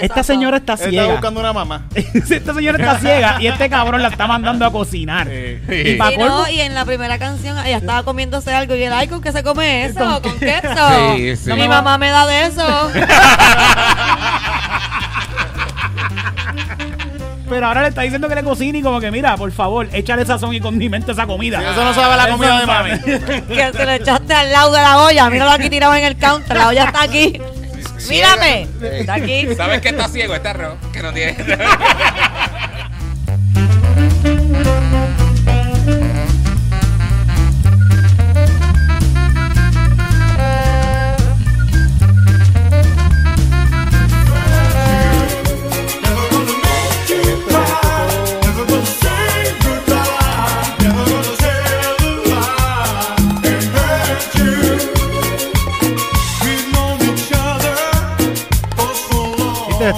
Esta señora está Él está ciega. buscando una mamá. Esta señora está ciega y este cabrón la está mandando a cocinar. Eh, Y pa' Y, colmo- no, y en la primera canción ella estaba comiéndose algo y él, ay, ¿con qué se come eso? ¿Con ¿Con, queso? Sí, sí. No, mi mamá me da de eso. Pero ahora le está diciendo que le cocine y como que, mira, por favor, échale sazón y condimento a esa comida. Sí, eso no sabe la comida de mami. que se lo echaste al lado de la olla. Míralo aquí tirado en el counter. La olla está aquí. Mírame. Está aquí. ¿Sabes que está ciego este arroz? Que no tiene.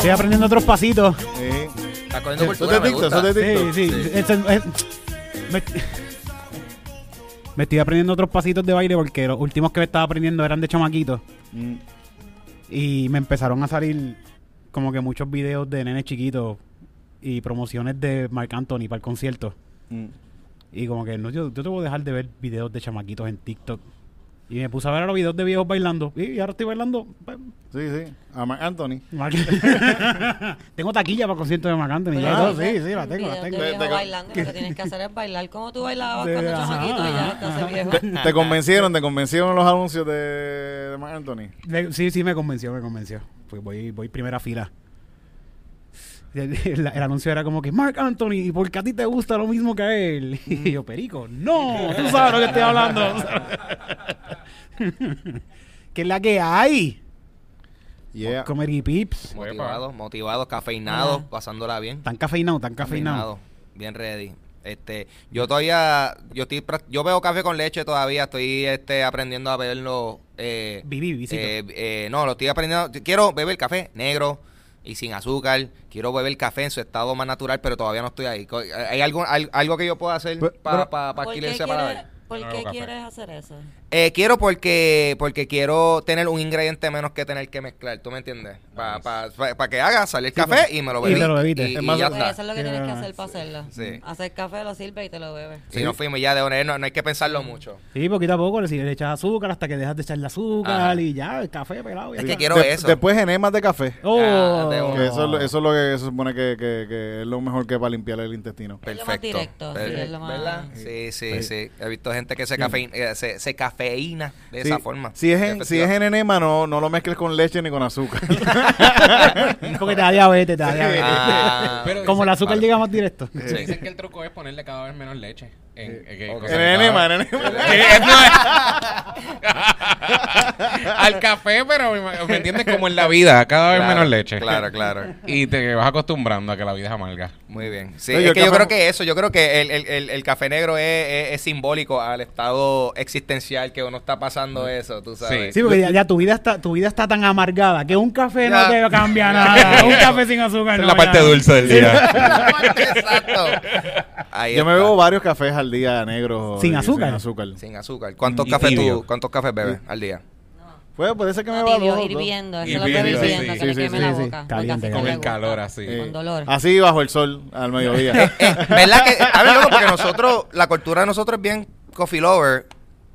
Estoy aprendiendo otros pasitos. Sí. Está cogiendo cultura, me dicta, gusta. eso te dicta. Sí, sí. Es- es- me, me estoy aprendiendo otros pasitos de baile porque los últimos que me estaba aprendiendo eran de chamaquito. Mm. Y me empezaron a salir como que muchos videos de nenes chiquitos y promociones de Marc Anthony para el concierto. Mm. Y como que no, yo, yo te voy a dejar de ver videos de chamaquitos en TikTok. Y me puse a ver los videos de viejos bailando. Y ahora estoy bailando. pues, Sí, sí. A Marc Anthony. Tengo taquilla para conciertos de Marc Anthony. todo. Sí, sí, la tengo, la tengo. de Te- viejo te- bailando. Lo que tienes que hacer es bailar como tú bailabas cuando ajá, chamaquito y ya te ajá. viejo. ¿Te convencieron? ¿Te convencieron los anuncios de, de Marc Anthony? Sí, sí, me convenció, me convenció. Pues voy, voy primera fila. El, el- el anuncio era como que Mark Anthony, ¿y por qué a ti te gusta lo mismo que a él? Y yo, Perico, no, tú sabes lo que estoy hablando. ¿Qué es la que hay? Yeah. Comer y pips. Motivados, motivados, cafeinados, Ah. pasándola bien. Tan cafeinado, tan cafeinado. Bien ready. Este, yo todavía, yo estoy, yo veo café con leche todavía, estoy este aprendiendo a beberlo. Eh, Viví, visito. eh, eh, no, lo estoy aprendiendo. Quiero beber café negro y sin azúcar. Quiero beber café en su estado más natural, pero todavía no estoy ahí. Co- ¿Hay algo, al- algo que yo pueda hacer Pero- para pa, pa ¿Por adquirir ese paladar? ¿Por No qué quieres hacer eso? Eh, quiero porque porque quiero tener un ingrediente menos que tener que mezclar, ¿tú me entiendes? Para que haga salir el café y me lo y bebí. te lo bebiste. Y, Es y más, ya Pues está. eso es lo que tienes que hacer para hacerlo. Sí. Hacer café, lo sirve y te lo bebes. Si no fuimos ya de honor, no, no hay que pensarlo mucho. Sí, poquito a poco le, le echas azúcar hasta que dejas de echarle azúcar Ajá. y ya, el café pelado. ya Es que quiero De- eso. Después enemas de café. Oh. Ah, de eso, es lo- eso es lo que se supone que, que- que es lo mejor que para limpiar el intestino. Es lo más Perfecto. directo, sí, Per- es lo más- ¿Verdad? Sí, sí, Sí. sí. He visto gente que se, cafeína, eh, se, se cafeína de Sí, esa forma. Si es, en, si es en enema, no, no lo mezcles con leche ni con azúcar. Porque te da diabetes, te da diabetes. Ah, Pero Como el azúcar vale. llega más directo. Sí. Dicen que el truco es ponerle cada vez menos leche. En, en- en enema, en enema. Al café, pero me, entiendes como en la vida, cada vez Claro, menos leche. Claro, claro. Y te vas acostumbrando a que la vida es amarga. Muy bien. Sí, No, es el que yo creo que eso, yo creo que el, el- el- el café negro es, es- es simbólico al estado existencial que uno está pasando eso, tú sabes. Sí, porque ya, ya tu vida está tu vida está tan amargada que un café Ya. no te cambia nada. un café sin azúcar no. es la parte ya. dulce del día. Exacto. Ahí Yo me bebo varios cafés al día negros. ¿Sin y azúcar? Sin azúcar. Sin azúcar. ¿Cuántos Y cafés tú, cuántos cafés bebes al día? Pues puede ser que me va dos. hirviendo, eso es lo que sí, hirviendo, sí, que le sí, queme sí, la boca. Caliente, así Con el le calor así. Eh, Con dolor. Así bajo el sol al mediodía. ¿Verdad que? A ver, loco, porque nosotros, la cultura de nosotros es bien coffee lover.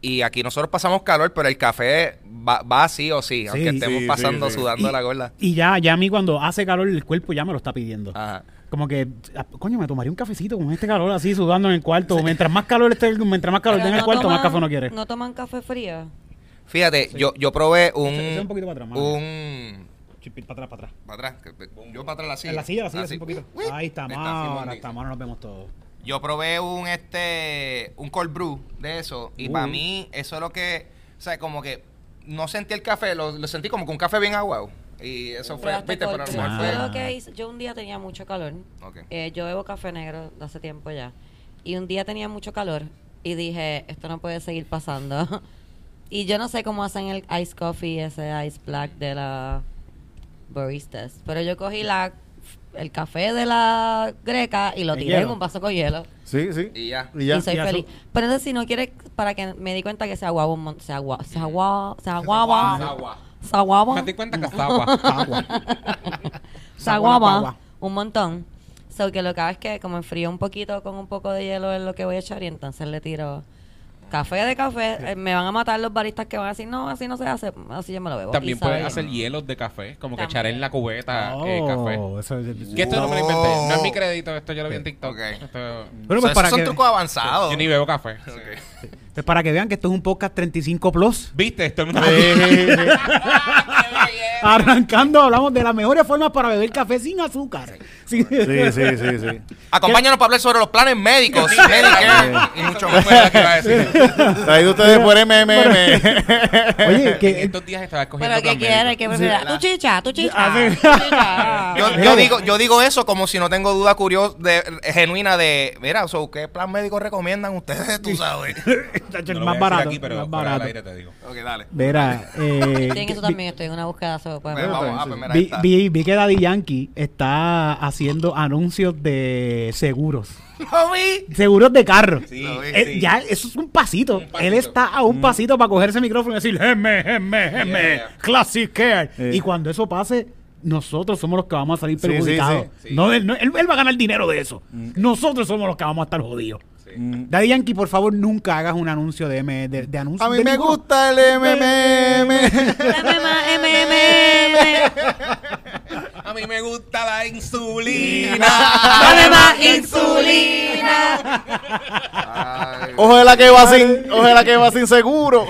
Y aquí nosotros pasamos calor, pero el café va, va sí o sí, aunque Sí, estemos sí, pasando sí, sí. sudando la gorda. Y ya, ya a mí cuando hace calor el cuerpo ya me lo está pidiendo. Ajá. Como que, ah, coño, me tomaría un cafecito con este calor así sudando en el cuarto. Mientras más calor esté, mientras más calor Pero tenga el no cuarto, más toman- café uno quiere. No toman café frío. Fíjate, yo, yo probé un. Ese- ese un poquito para atrás, un para atrás, para atrás. para atrás. Yo para atrás la silla. En la silla, la silla, Así. así un poquito. Uy, Ahí está, más. mondito. Hasta más nos vemos todos. Yo probé un este un cold brew de eso y Uh. para mí eso es lo que, o sea, como que no sentí el café, lo, lo sentí como que un café bien aguado. Y eso fue, viste, pero a lo brew. mejor Ah. Yo fue lo que hice- yo un día tenía mucho calor. Eh, yo bebo café negro de hace tiempo ya. Y un día tenía mucho calor y dije, esto no puede seguir pasando. y yo no sé cómo hacen el ice coffee, ese ice black de la baristas. Pero yo cogí la el café de la greca y lo El tiré en un vaso con hielo. Sí, sí. Y ya. Y ya. y soy Y feliz. Pero entonces si no quieres, para que me di cuenta que se aguaba un montón, se agua, se agua, se aguaba, Agua. se aguaba. Me di cuenta que estaba. Agua. aguama Saguapa. un montón. So que lo que hago es que como enfrío un poquito con un poco de hielo es lo que voy a echar y entonces le tiro café de café. Eh, me van a matar los baristas que van a decir, no, así no se hace, así yo me lo bebo. También Y sabe puedes hacer hielos de café, como que echar en la cubeta eh, Oh, café. eso es- Que esto no me lo inventé. No es mi Oh. crédito, esto yo lo vi en TikTok. Ok. Esto- Bueno, pues esos para son que, trucos avanzados. yo ni bebo café. Para que vean que esto es un podcast 35 plus. ¿Viste? Esto es una... Arrancando, hablamos de las mejores formas para beber café sin azúcar. Sí, Sí, sí, sí, sí. Acompáñanos para hablar sobre los planes médicos, y mucho más. Lo que iba a decir. Traído ustedes por MMM. Oye, En que estos días estaba escogiendo Pero ¿qué plan quieres? médico. ¿Qué prefieres? Tu chicha, tu chicha. Sí. tu chicha. Yo, yo digo, yo digo eso como si no tengo duda curiosa, de, genuina de, mira, so, ¿qué plan médico recomiendan ustedes? Tú sabes. El más barato. aquí, pero más barato. aire te digo. ok, dale. Verá, eh, Tienen eso también, estoy en una búsqueda sobre pues, Bueno, vamos, ah, pues mira, vi, vi- vi que Daddy Yankee está haciendo anuncios de seguros. Lo vi. Seguros de carro. Sí, Lo vi, Eh, sí. Ya, eso es un pasito. Un pasito. Él está a un pasito para coger ese micrófono y decir, geme, geme, geme, Yeah. Classic Care. Sí. Y cuando eso pase, nosotros somos los que vamos a salir Sí, sí, perjudicados. sí. Sí. No, él, no- él- él va a ganar dinero de eso. Nosotros somos los que vamos a estar jodidos. Mm. Daddy Yankee, por favor, nunca hagas un anuncio de, M, de, de anuncio A mí de me ninguno. gusta el MMM. Dame más MMM. A mí me gusta la insulina. Dame más insulina. Ay, Ojo de la que va sin, ojo de la que va sin seguro.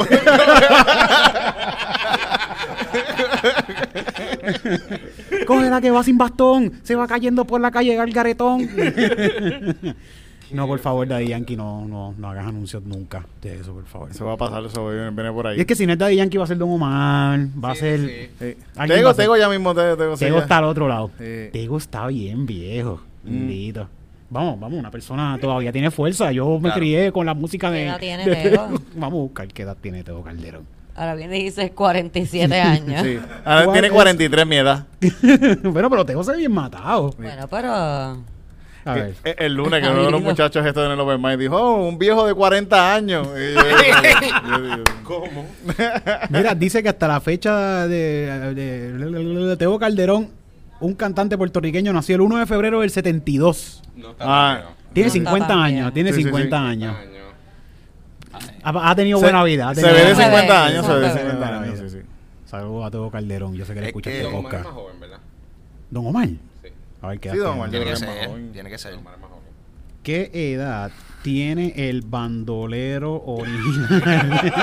Coge la que va sin bastón, se va cayendo por la calle Gargaretón. no, por favor, Daddy Yankee, no, no, no hagas anuncios nunca de eso, por favor. Eso va a pasar, eso viene por ahí. Y es que si no es Daddy Yankee va a ser Don Omar, va a Sí, ser... sí. Sí. Alguien va Tego, a ser- Tego ya mismo, Tego, Tego, sí, Tego ya. está al otro lado. Sí. Tego está bien viejo, Mm. bendito. Vamos, vamos, una persona todavía tiene fuerza. Yo me Claro. crié con la música de... ¿Qué edad tiene de- Tego? Vamos a buscar qué edad tiene Tego Calderón. Ahora viene y dice 47 años. Sí. Ahora ¿Cuál tiene es? 43 mi edad. bueno, pero Tego se ve bien matado. Bueno, pero... A ver. Eh, El lunes que uno de los muchachos esto en el Open Mic dijo, oh, un viejo de 40 años. Y yo- yo- yo ¿Cómo? Mira, dice que hasta la fecha de, de, de Tego Calderón, un cantante puertorriqueño, nació el 1 de febrero del 72. No está Ah. Tiene No está 50 tan años, tiene Sí, sí, 50 sí. años. Año. Ha, ha tenido Se- buena vida. ha Se tenido ve de buena- 50 Se ve, años, se se ve de ve. 50 Buena años, sí, sí. Saludos a Tego Calderón. Yo sé que le Es escucha que este Don Omar es podcast. más joven, ¿verdad? Don Omar. Sí. A ver qué Sí, edad Don tiene. Que ser, joven. tiene que. ¿Qué edad tiene el bandolero original?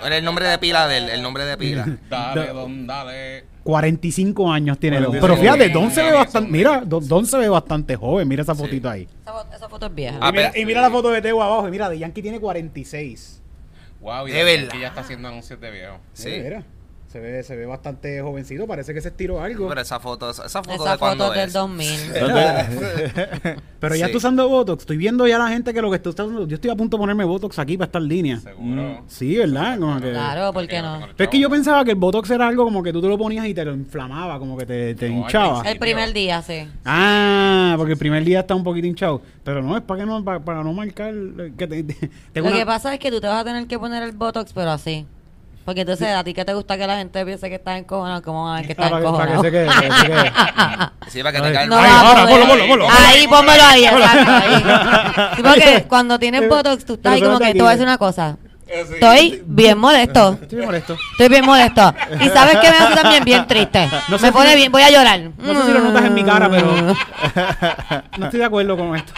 ¿Cuál es el nombre de pila del el nombre de pila? Dale, don, dale. 45 años tiene Don. 45 Pero fíjate. Don se ve bastante. Mira, Don, Don se ve bastante joven. Mira esa fotito ahí. Esa, fo- esa foto es vieja. Ah, y, mira, pero- y mira la foto de Tego abajo. Y mira, de Yankee tiene 46. Wow, y De de verdad. que ya está haciendo anuncios de viejo. Sí. Mira, se ve, se ve bastante jovencito. Parece que se estiró algo. Pero esa foto, esa foto Esa de foto es del es. 2000. Pero ya Sí. está usando Botox. Estoy viendo ya la gente que lo que está usando. Yo estoy a punto de ponerme Botox aquí para estar en línea. Seguro. Sí, ¿verdad? Como que- Claro, ¿por qué no? Pero es que yo pensaba que el Botox era algo como que tú te lo ponías y te lo inflamaba, como que te, te No, hinchaba. El primer día, sí. Ah, porque el primer día está un poquito hinchado. Pero no, es para que no, para, para no marcar que te, te- Lo una- que pasa es que tú te vas a tener que poner el Botox, pero así. Porque entonces, a ti que te gusta que la gente piense que estás encojonado, ¿cómo van a ver que estás que- para que encojonado? se quede, para que se quede. Sí, para que te caiga el No Ahí, ahora, poder. ponlo, ponlo, ponlo. Ahí, pónmelo ahí, exacto, ahí. Sí, porque cuando tienes Botox, tú estás ahí como que te voy a decir una cosa. Estoy bien molesto. Estoy bien molesto. Estoy bien molesto. Y sabes que me hace también bien triste. No sé me si- pone bien, voy a llorar. No sé si lo notas en mi cara, pero Mm. no estoy de acuerdo con esto.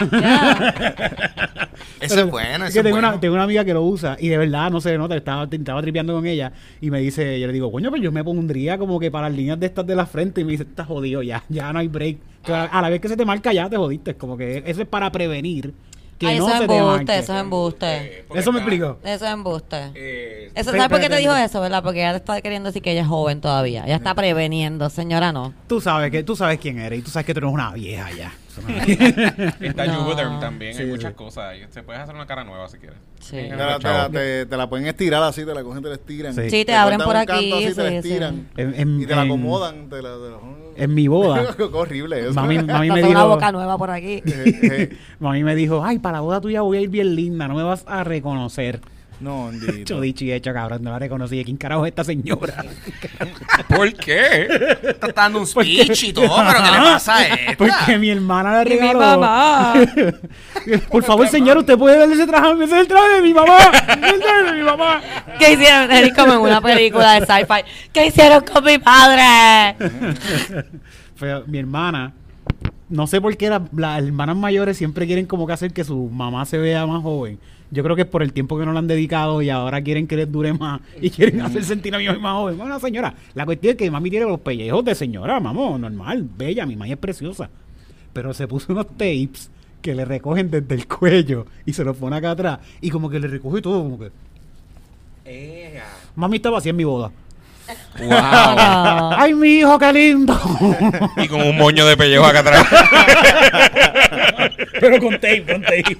Eso es bueno, es eso que es tengo, bueno. una, tengo una amiga que lo usa y de verdad no se nota, estaba, estaba tripeando con ella y me dice, yo le digo, coño, pero yo me pondría como que para las líneas de estas de la frente y me dice, estás jodido ya, ya no hay break. Que a, la vez que se te marca ya te jodiste, como que eso es para prevenir que Ay, no eso es se te embuste, marque. eso es embuste. Eh, Eso me explicó. Eso es embuste. Eh, Eso, ¿Sabes por qué te dijo eso, verdad? Porque ella te está queriendo decir que ella es joven todavía. Ella está preveniendo, señora, no. Tú sabes que tú sabes quién eres y tú sabes que tú eres una vieja ya. Está No. También, hay muchas sí. cosas. ahí. Se puede hacer una cara nueva si quieres. Sí. Te la, te la- te- te pueden estirar así, te la cogen, te la estiran. Sí. Sí, te abren por canto aquí. así, te la sí, sí. estiran. En, en- Y te la en- acomodan. Te la, te la- En mi boda, Qué horrible eso. mami, mami me Te hace una dijo, boca nueva por aquí. Eh, eh, mami me dijo, ay, para la boda tuya voy a ir bien linda, no me vas a reconocer. No. Hecho dicho y hecho, cabrón. No la reconocí. ¿Quién carajo es esta señora? ¿Por qué? Está dando un speech y todo, pero ¿qué le pasa a esta? Porque mi hermana le Y mi regaló. mamá. Por favor, señor, usted puede darle ese traje. Ese es el traje de mi mamá. Ese es el traje de mi mamá. ¿Qué hicieron? Eric como en una película de sci-fi. ¿Qué hicieron con mi padre? Fue mi hermana. No sé por qué la- las hermanas mayores siempre quieren como que hacer que su mamá se vea más joven. Yo creo que es por el tiempo que no le han dedicado y ahora quieren que les dure más y quieren hacer sentir a mi mamá más joven. Bueno, señora, la cuestión es que mami tiene los pellejos de señora, mamá, normal, bella, mi mamá es preciosa. Pero se puso unos tapes que le recogen desde el cuello y se los pone acá atrás y como que le recoge todo como que... Mami estaba así en mi boda. Wow. ¡Ay, mi hijo, qué lindo! Y con un moño de pellejo acá atrás. Pero con tape, con tape.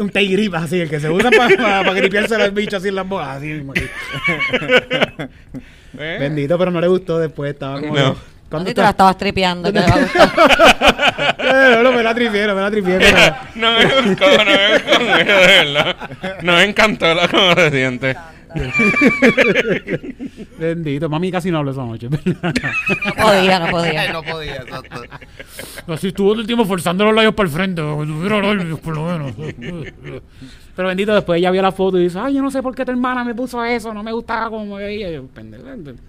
Un tape grip así, el que se usa para gripearse a los bichos así en las bolas. Así mismo. aquí. ¿Eh? Bendito, pero no le gustó después. Estaba como. No. ¿Cuándo tú la estabas tripeando. Eh, no, me la tripié, no me la tripié. pero- No me gustó, no me gustó mucho, de verdad. No me encantó la cómo se siente. Bendito, mami casi no habló esa noche. No podía, no podía. no podía, exacto. Así estuvo todo el tiempo forzando los labios para el frente. que tuviera labios, por lo menos. Pero bendito, después ella vio la foto y dice, ay, yo no sé por qué tu hermana me puso eso, no me gustaba como me veía. Yo, pendejo,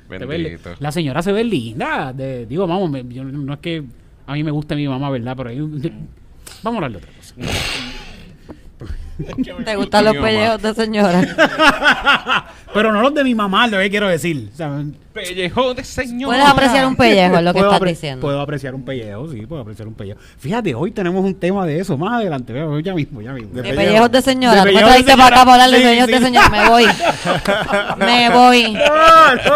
Bendito. La señora se ve linda. de- digo, vamos, me- yo- no es que a mí me guste mi mamá, ¿verdad? Pero un- vamos a hablar de otra cosa. ¿Te gustan los pellejos de señora? Pero no los de mi mamá, lo que quiero decir. O sea, Pellejo de señor. Puedes apreciar un pellejo, es lo que estás apre- diciendo. Puedo apreciar un pellejo, sí, puedo apreciar un pellejo. Fíjate, hoy tenemos un tema de eso, más adelante, veo, ya mismo, ya mismo. De De pellejo. pellejos de señora. De Tú me trajiste para acá para hablar de señora. pellejos Sí, de sí. señora. Me voy. Me voy.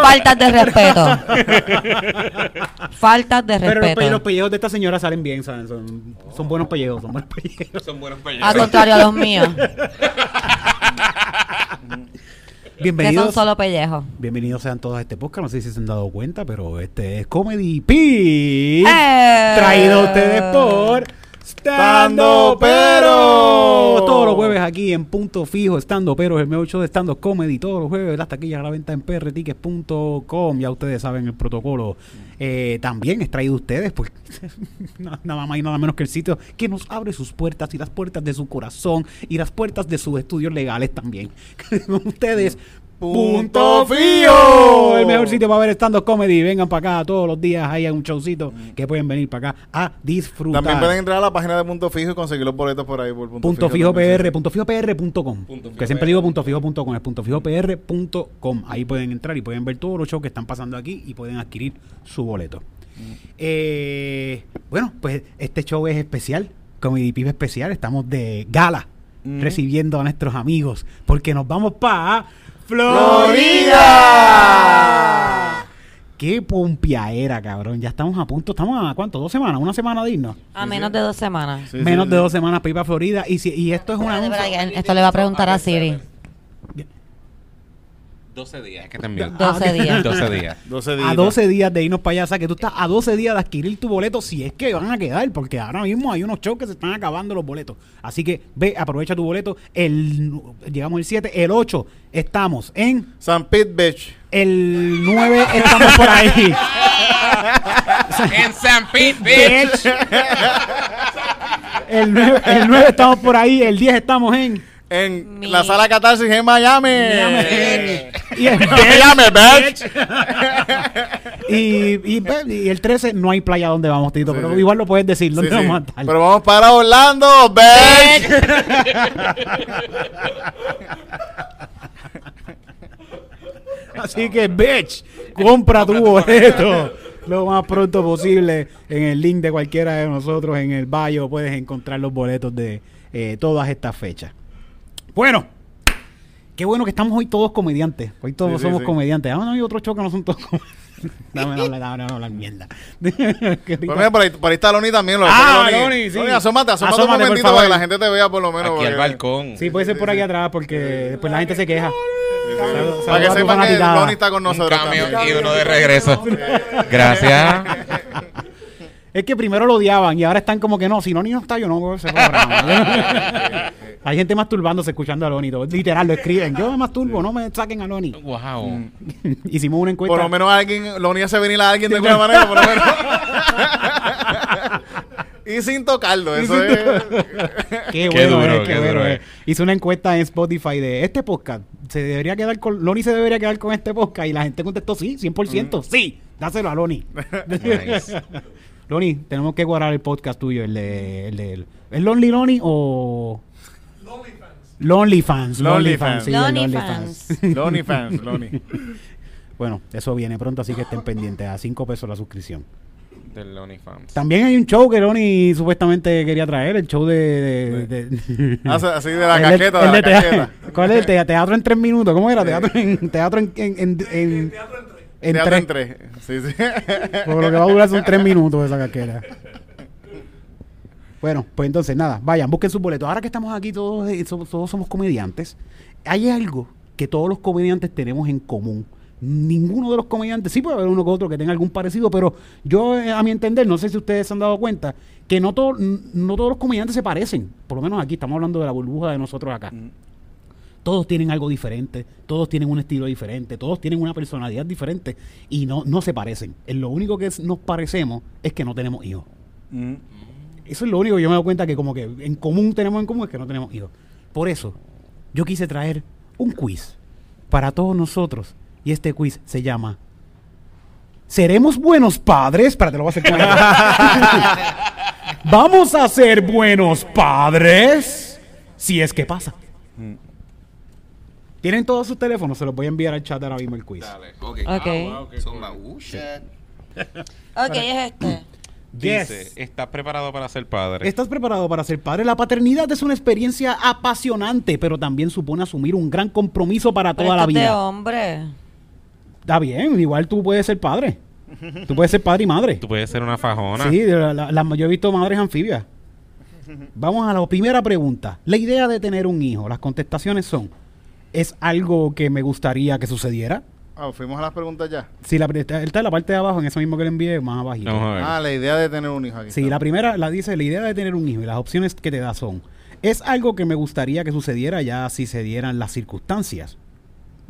Faltas de respeto. Faltas de Pero los, pe- los respeto. pellejos de esta señora salen bien, ¿saben? Son, son buenos pellejos, son buenos pellejos. Son buenos Al pellejos. contrario a los míos, que son Bienvenidos. solo pellejos. Bienvenidos sean todos a este podcast. No sé si se han dado cuenta, pero este es Comedy P. ¡Eh! Traído a ustedes por Stando Pero. Todos los jueves aquí en Punto Fijo, Stando Pero, el mejor show de Stando Comedy. Todos los jueves, las taquillas a la venta en prtickets.com. Ya ustedes saben el protocolo. Eh, también es traído ustedes por nada más y nada menos que el sitio que nos abre sus puertas y las puertas de su corazón y las puertas de sus estudios legales también. Ustedes. Punto Fijo, el mejor sitio para ver stand-up comedy. Vengan para acá todos los días. Hay un showcito que pueden venir para acá a disfrutar. También pueden entrar a la página de Punto Fijo y conseguir los boletos por ahí. Por Punto, Punto fijo PR, punto fijo PR.com. Que siempre PR. digo punto fijo punto com, es punto fijo PR.com. Ahí pueden entrar y pueden ver todos los shows que están pasando aquí y pueden adquirir su boleto. Eh, bueno, pues este show es especial, Comedy Pip especial. Estamos de gala Mm. recibiendo a nuestros amigos porque nos vamos para ¡Florida! Qué pompiaera, cabrón. Ya estamos a punto. Estamos a cuánto? ¿Dos semanas? ¿Una semana de irnos? A menos de dos semanas. Sí, Menos sí. de dos semanas para ir para Florida. Y, si, y esto es una. Esto le va a preguntar a Siri. 12 días, es que te envío. 12 días. 12 días. 12 días. a 12 días de irnos para allá. O sea, que tú estás a 12 días de adquirir tu boleto si es que van a quedar, porque ahora mismo hay unos shows que se están acabando los boletos. Así que ve, aprovecha tu boleto. El, llegamos el 7, el 8 estamos en, San Pete Beach. el 9 estamos por ahí. en San Pete, bitch. Bitch. El 9, el 9 estamos por ahí, el 10 estamos en... En Mi- la sala Catarsis en Miami. Y el, Miami, bitch. y, y, y el 13 no hay playa donde vamos, Tito, Sí, pero sí. igual lo puedes decir, ¿dónde sí. vamos a estar? Pero vamos para Orlando, bitch. Así que, bitch, compra tu boleto lo más pronto posible en el link de cualquiera de nosotros. En el bio puedes encontrar los boletos de eh, todas estas fechas. Bueno, qué bueno que estamos hoy todos comediantes. Hoy todos Sí, somos sí. comediantes. Ah, no hay otros shows que no son todos comediantes. Dame no hablar, dame no hablar mierda. Qué Pues mira, por ahí, por ahí está Loni también. Lo Ah, Loni, sí. asómate, asómate, Asómate, un momentito para que la gente te vea por lo menos. Aquí al porque- balcón. Sí, puede ser por aquí atrás porque después la gente se queja. Para que sepan que. Loni está con Un nosotros. y uno de regreso. Gracias. Es que primero lo odiaban y ahora están como que no, si no ni no está yo no ese programa. Hay gente masturbándose escuchando a Loni. Literal, lo escriben. Yo me masturbo, no me saquen a Loni. Wow. Hicimos una encuesta. Por lo menos alguien, lo hace venir a alguien de alguna manera, por lo menos. y sin tocarlo, Y eso sin es. Qué Qué bueno, duro, es, qué qué bueno duro es. es. Hice una encuesta en Spotify de este podcast. ¿Se debería quedar con Loni se debería quedar con este podcast? Y la gente contestó sí, 100%. Sí, dáselo a Loni. Nice. Loni, tenemos que guardar el podcast tuyo, el de... El de ¿Es Lonely Loni o...? Lonely Fans. Lonely Lonely Fans. Fans. sí, el Lonely Lonely Fans. Lonely fans, Lonely. Bueno, eso viene pronto, así que estén pendientes. A 5 pesos la suscripción. Del OnlyFans. También hay un show que Loni supuestamente quería traer, el show de... de- de- Así, así de la de casqueta. ¿Cuál es el tea- teatro en tres minutos? ¿Cómo era? Teatro en teatro en, en, en, en- en Teatro tres. en tres. Sí, sí. Porque lo que va a durar son tres minutos esa casquera. Bueno, pues entonces nada, vayan, busquen sus boletos. Ahora que estamos aquí todos, eh, somos, todos somos comediantes, hay algo que todos los comediantes tenemos en común. Ninguno de los comediantes, sí puede haber uno que otro que tenga algún parecido, pero yo, eh, a mi entender, no sé si ustedes se han dado cuenta, que no, todo- no todos los comediantes se parecen. Por lo menos aquí estamos hablando de la burbuja de nosotros acá. Todos tienen algo diferente, todos tienen un estilo diferente, todos tienen una personalidad diferente y no, no se parecen. Lo único que es- nos parecemos es que no tenemos hijos. Mm. Eso es lo único que yo me doy cuenta que como que en común tenemos en común es que no tenemos hijos. Por eso, yo quise traer un quiz para todos nosotros. Y este quiz se llama ¿Seremos buenos padres? Espérate, lo voy a hacer con ¿Vamos a ser buenos padres? Si es que pasa. ¿Tienen todos sus teléfonos? Se los voy a enviar al chat ahora mismo el quiz. Dale. Ok. Ok. Ah, wow, Zumba. cool. Uh, shit. Ok, es este. Dice, Yes. ¿estás preparado para ser padre? ¿Estás preparado para ser padre? La paternidad es una experiencia apasionante, pero también supone asumir un gran compromiso para Pero toda la vida. hombre. Está bien, igual tú puedes ser padre. Tú puedes ser padre y madre. Tú puedes ser una fajona. Sí, la- la- la- yo he visto madres anfibias. Vamos a la primera pregunta. La idea de tener un hijo, las contestaciones son, ¿es algo que me gustaría que sucediera? Ah, fuimos a las preguntas ya. Si la, está está en la parte de abajo, en eso mismo que le envié, más abajito. Vamos a ver. Ah, la idea de tener un hijo aquí. Sí, está. la primera la dice, la idea de tener un hijo y las opciones que te da son, es algo que me gustaría que sucediera ya si se dieran las circunstancias.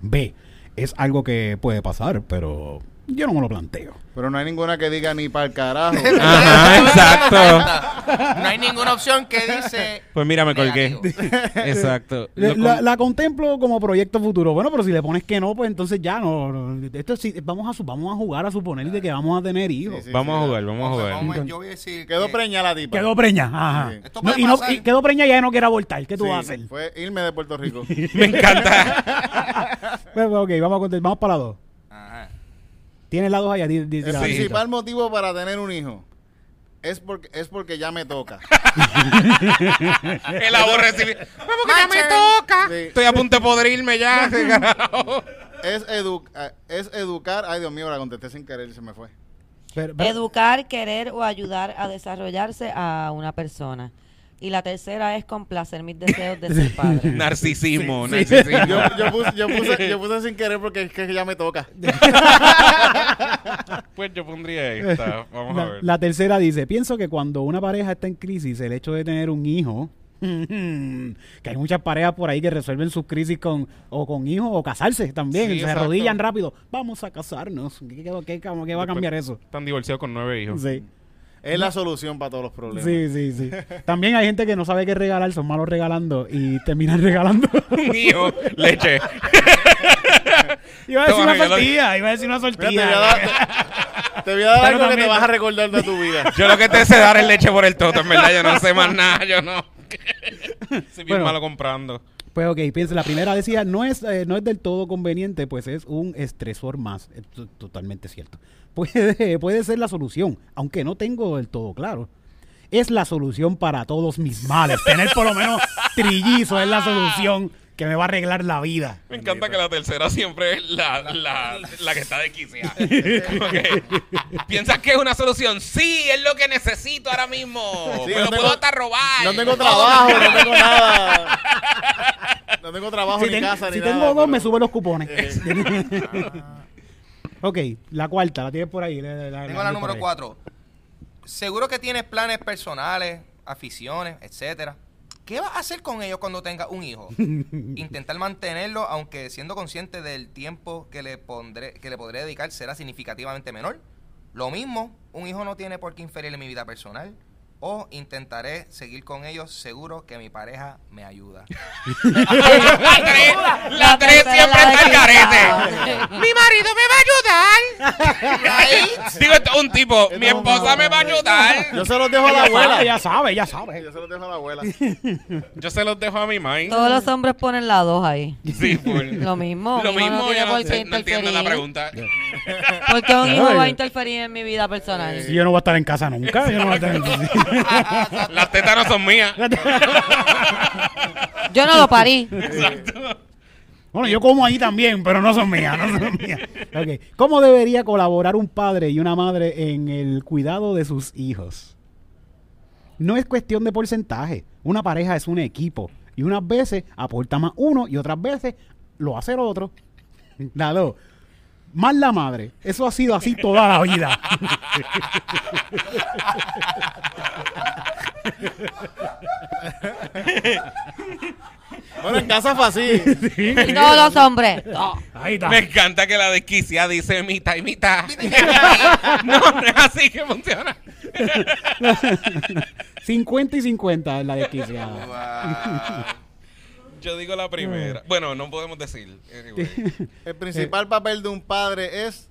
B, es algo que puede pasar, pero yo no me lo planteo. Pero no hay ninguna que diga ni para el carajo. Ajá, exacto. No hay ninguna opción que dice. Pues mira, me colgué. Exacto. La, Lo la- con- la contemplo como proyecto futuro. Bueno, pero si le pones que no, pues entonces ya no. no. Esto sí, vamos a su- vamos a jugar a suponer de que vamos a tener hijos. Sí, sí. Vamos a jugar, vamos a jugar. vamos, yo voy a decir. Quedó que- preña la tipa. Quedó preña, ajá. Sí. Esto No, y, no- y quedó preña y ya no quiere abortar. ¿Qué tú Sí, vas a hacer? Fue irme de Puerto Rico. Me encanta. Pues, ok, vamos a contestar. Vamos para la dos. Ajá. Tienes la dos allá. di- di- El la principal motivo para tener un hijo es porque, es porque ya me toca. El aborrecible. Vamos que ya me toca. Sí. Estoy a punto de podrirme ya. Es, edu- es educar. Ay, Dios mío, la contesté sin querer y se me fue. Pero- pero- Educar, querer o ayudar a desarrollarse a una persona. Y la tercera es complacer mis deseos de ser padre. Narcisismo, Sí. narcisismo. Yo, yo, puse, yo, puse, yo puse sin querer porque es que ya me toca. Pues yo pondría esta. Vamos a la, ver. la tercera dice, pienso que cuando una pareja está en crisis, el hecho de tener un hijo, que hay muchas parejas por ahí que resuelven sus crisis con o con hijos o casarse también, Sí, se arrodillan rápido, vamos a casarnos. ¿Qué, qué- qué- cómo- qué va a cambiar eso? Están divorciados con nueve hijos. Sí. Es la solución para todos los problemas. Sí, sí, sí. También hay gente que no sabe qué regalar, son malos regalando y terminan regalando. Un hijo, leche. iba a decir Toma, una sortilla, iba a decir una Mira, te voy sortilla. a dar, te- te voy a dar Pero algo que te vas a recordar de tu vida. Yo lo que te sé dar es leche por el toto, en verdad. Yo no sé más nada, yo no. Soy bien Bueno. malo comprando. Pues ok, piensa, la primera decía, no es, eh, no es del todo conveniente, pues es un estresor más. Es to- totalmente cierto. Puede, puede ser la solución, aunque no tengo del todo claro. Es la solución para todos mis males. Tener por lo menos trillizo es la solución que me va a arreglar la vida. Me encanta que la tercera siempre es la, la, la que está de quicia. ¿Piensas que es una solución? Sí, es lo que necesito ahora mismo. Sí, Me no lo tengo- puedo hasta robar. No tengo trabajo, no tengo nada. No tengo trabajo Si, ni ten- casa si ni tengo nada. dos, pero- me suben los cupones. ok, la cuarta, la tienes por ahí. la- la- Tengo la número. 4. Seguro que tienes planes personales, aficiones, etcétera, ¿Qué vas a hacer con ellos cuando tengas un hijo? Intentar mantenerlo, aunque siendo consciente del tiempo que le pondré, que le podré dedicar será significativamente menor. Lo mismo, un hijo no tiene por qué inferir en mi vida personal. O intentaré seguir con ellos seguro que mi pareja me ayuda. La tres, la tres tercera siempre está al carete. Mi marido me va a ayudar. Digo, un tipo, mi esposa me va a ayudar. Yo se los dejo a la abuela. ella sabe, ella sabe. Yo se los dejo a la abuela. Yo se los dejo a mi mamá. Todos los hombres ponen la dos ahí. Sí, full. Lo mismo. Lo mismo, no yo no, por sé, no entiendo la pregunta. Porque un hijo va a interferir en mi vida personal. Si yo no voy a estar en casa nunca, yo no voy a estar en casa. Las tetas no son mías. Yo no lo parí. Bueno, yo como ahí también, pero no son mías, no son mías. Ok. ¿Cómo debería colaborar un padre y una madre en el cuidado de sus hijos? No es cuestión de porcentaje. Una pareja es un equipo. Y unas veces aporta más uno y otras veces lo hace el otro. Dado. Más la madre. Eso ha sido así toda la vida. Bueno, en casa fue así. Todos los hombres. No. Ahí está. Me encanta que la desquicia dice mitad y mitad. no, no es así que funciona. 50 y 50 es la desquiciada. Yo digo la primera. Bueno, no podemos decir. Anyway. El principal papel de un padre es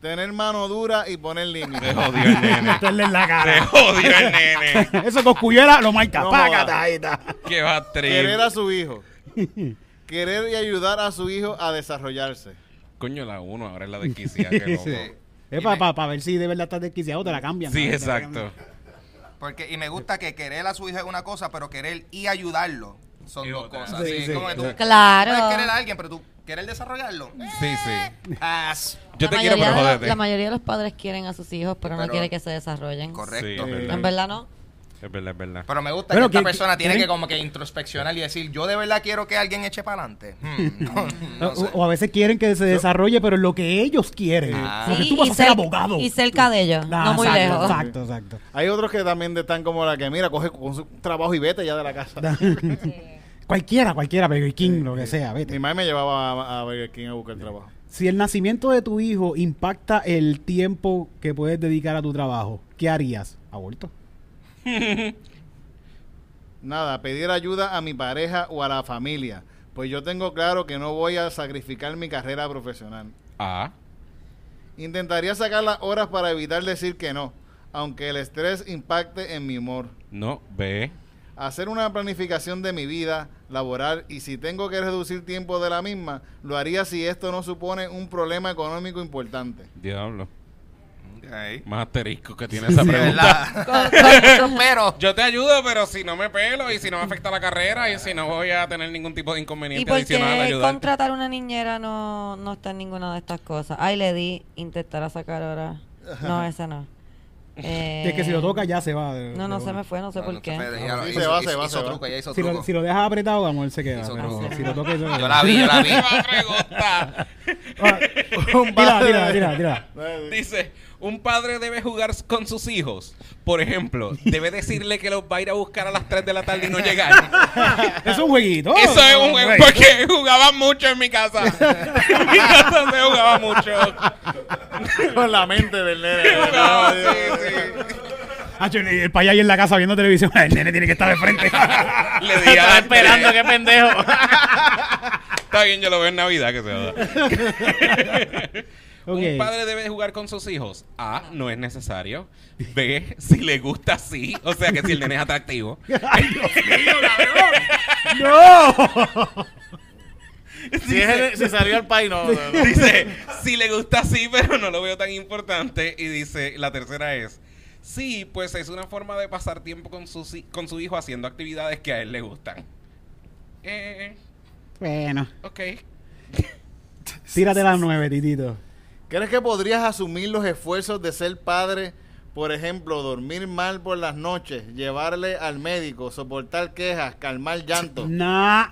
tener mano dura y poner Te límites. jodió el nene. Meterle en la Te jodió el nene. Eso coscuyera lo marca. No Págata, ahí está. Qué va Querer a su hijo. Querer y ayudar a su hijo a desarrollarse. Coño, la uno, ahora es la loco. Sí. Es para ver si de verdad estás desquiciado, te la cambian. Sí, ¿no? exacto. Porque, y me gusta que querer a su hijo es una cosa, pero querer y ayudarlo son dos otra. cosas. Sí, Sí, sí. como que tú Claro. puedes querer a alguien, pero tú querer desarrollarlo. Sí, sí. Yo La te quiero, pero jódete. La mayoría de los padres quieren a sus hijos, pero, no Pero- quiere que se desarrollen. Correcto. Sí, es verdad. En verdad no. Es verdad, es verdad. Pero me gusta Bueno, que esta que- persona que- tiene quieren- que como que introspeccionar y decir, yo de verdad quiero que alguien eche para adelante. no, no O, sé. o a veces quieren que se desarrolle, pero lo que ellos quieren. Ah. Como que Sí, tú vas a ser abogado. Y cerca de ellos, Ah, no muy exacto, lejos. Exacto, exacto. Hay otros que también están como la que, mira, coge con su trabajo y vete ya de la casa. Cualquiera, cualquiera, Burger King, lo que sea, Mi vete. madre me llevaba a, a Burger King a buscar trabajo. Si el nacimiento de tu hijo impacta el tiempo que puedes dedicar a tu trabajo, ¿qué harías? Aborto. Nada, pedir ayuda a mi pareja o a la familia. Pues yo tengo claro que no voy a sacrificar mi carrera profesional. Ah. Intentaría sacar las horas para evitar decir que no, aunque el estrés impacte en mi humor. No, ve. Hacer una planificación de mi vida laboral y si tengo que reducir tiempo de la misma, lo haría si esto no supone un problema económico importante. Diablo. Ok. Más asterisco que tiene esa De pregunta. verdad. pero Yo te ayudo, pero si no me pelo y si no me afecta la carrera y si no voy a tener ningún tipo de ¿Y inconveniente por adicional qué ayudar. contratar una niñera no, no está en ninguna de estas cosas? Ay, le di, intentar a sacar ahora. No, ese no. Eh, Es que si lo toca ya se va. de- No, no de se me fue, no sé No, por no qué. se fue, ya lo Sí, hizo, se va, hizo- se va, hizo se va. truco, ella hizo Si lo, si lo dejas apretado, amor, se queda. Si lo toca, Yo la vi, yo la vi. Pregunta. Tira, tira, tira, tira. Dice, un padre debe jugar con sus hijos. Por ejemplo, debe decirle que los va a ir a buscar a las 3 de la tarde y no llegar. Es un jueguito. Eso es un juego porque jugaban mucho en mi casa. En mi casa se jugaba mucho. Con la mente del nene. Sí, sí. Hacho, el, el payá ahí en la casa viendo televisión. El nene tiene que estar de frente. Le di a las tres. qué pendejo. Está bien, yo lo veo en Navidad que se va. Un padre debe jugar con sus hijos. A, no es necesario. B, si le gusta, sí. O sea que si el nene es atractivo. ¡Ay, Dios mío, cabrón! ¡No! Si, si salió al país, no. no, no. Dice, si le gusta, sí, pero no lo veo tan importante. Y dice, la tercera es, sí, pues es una forma de pasar tiempo con su, con su hijo haciendo actividades que a él le gustan. Eh, Bueno, ok. tírate las nueve, titito. ¿Crees que podrías asumir los esfuerzos de ser padre? Por ejemplo, dormir mal por las noches, llevarle al médico, soportar quejas, calmar llanto. Nah.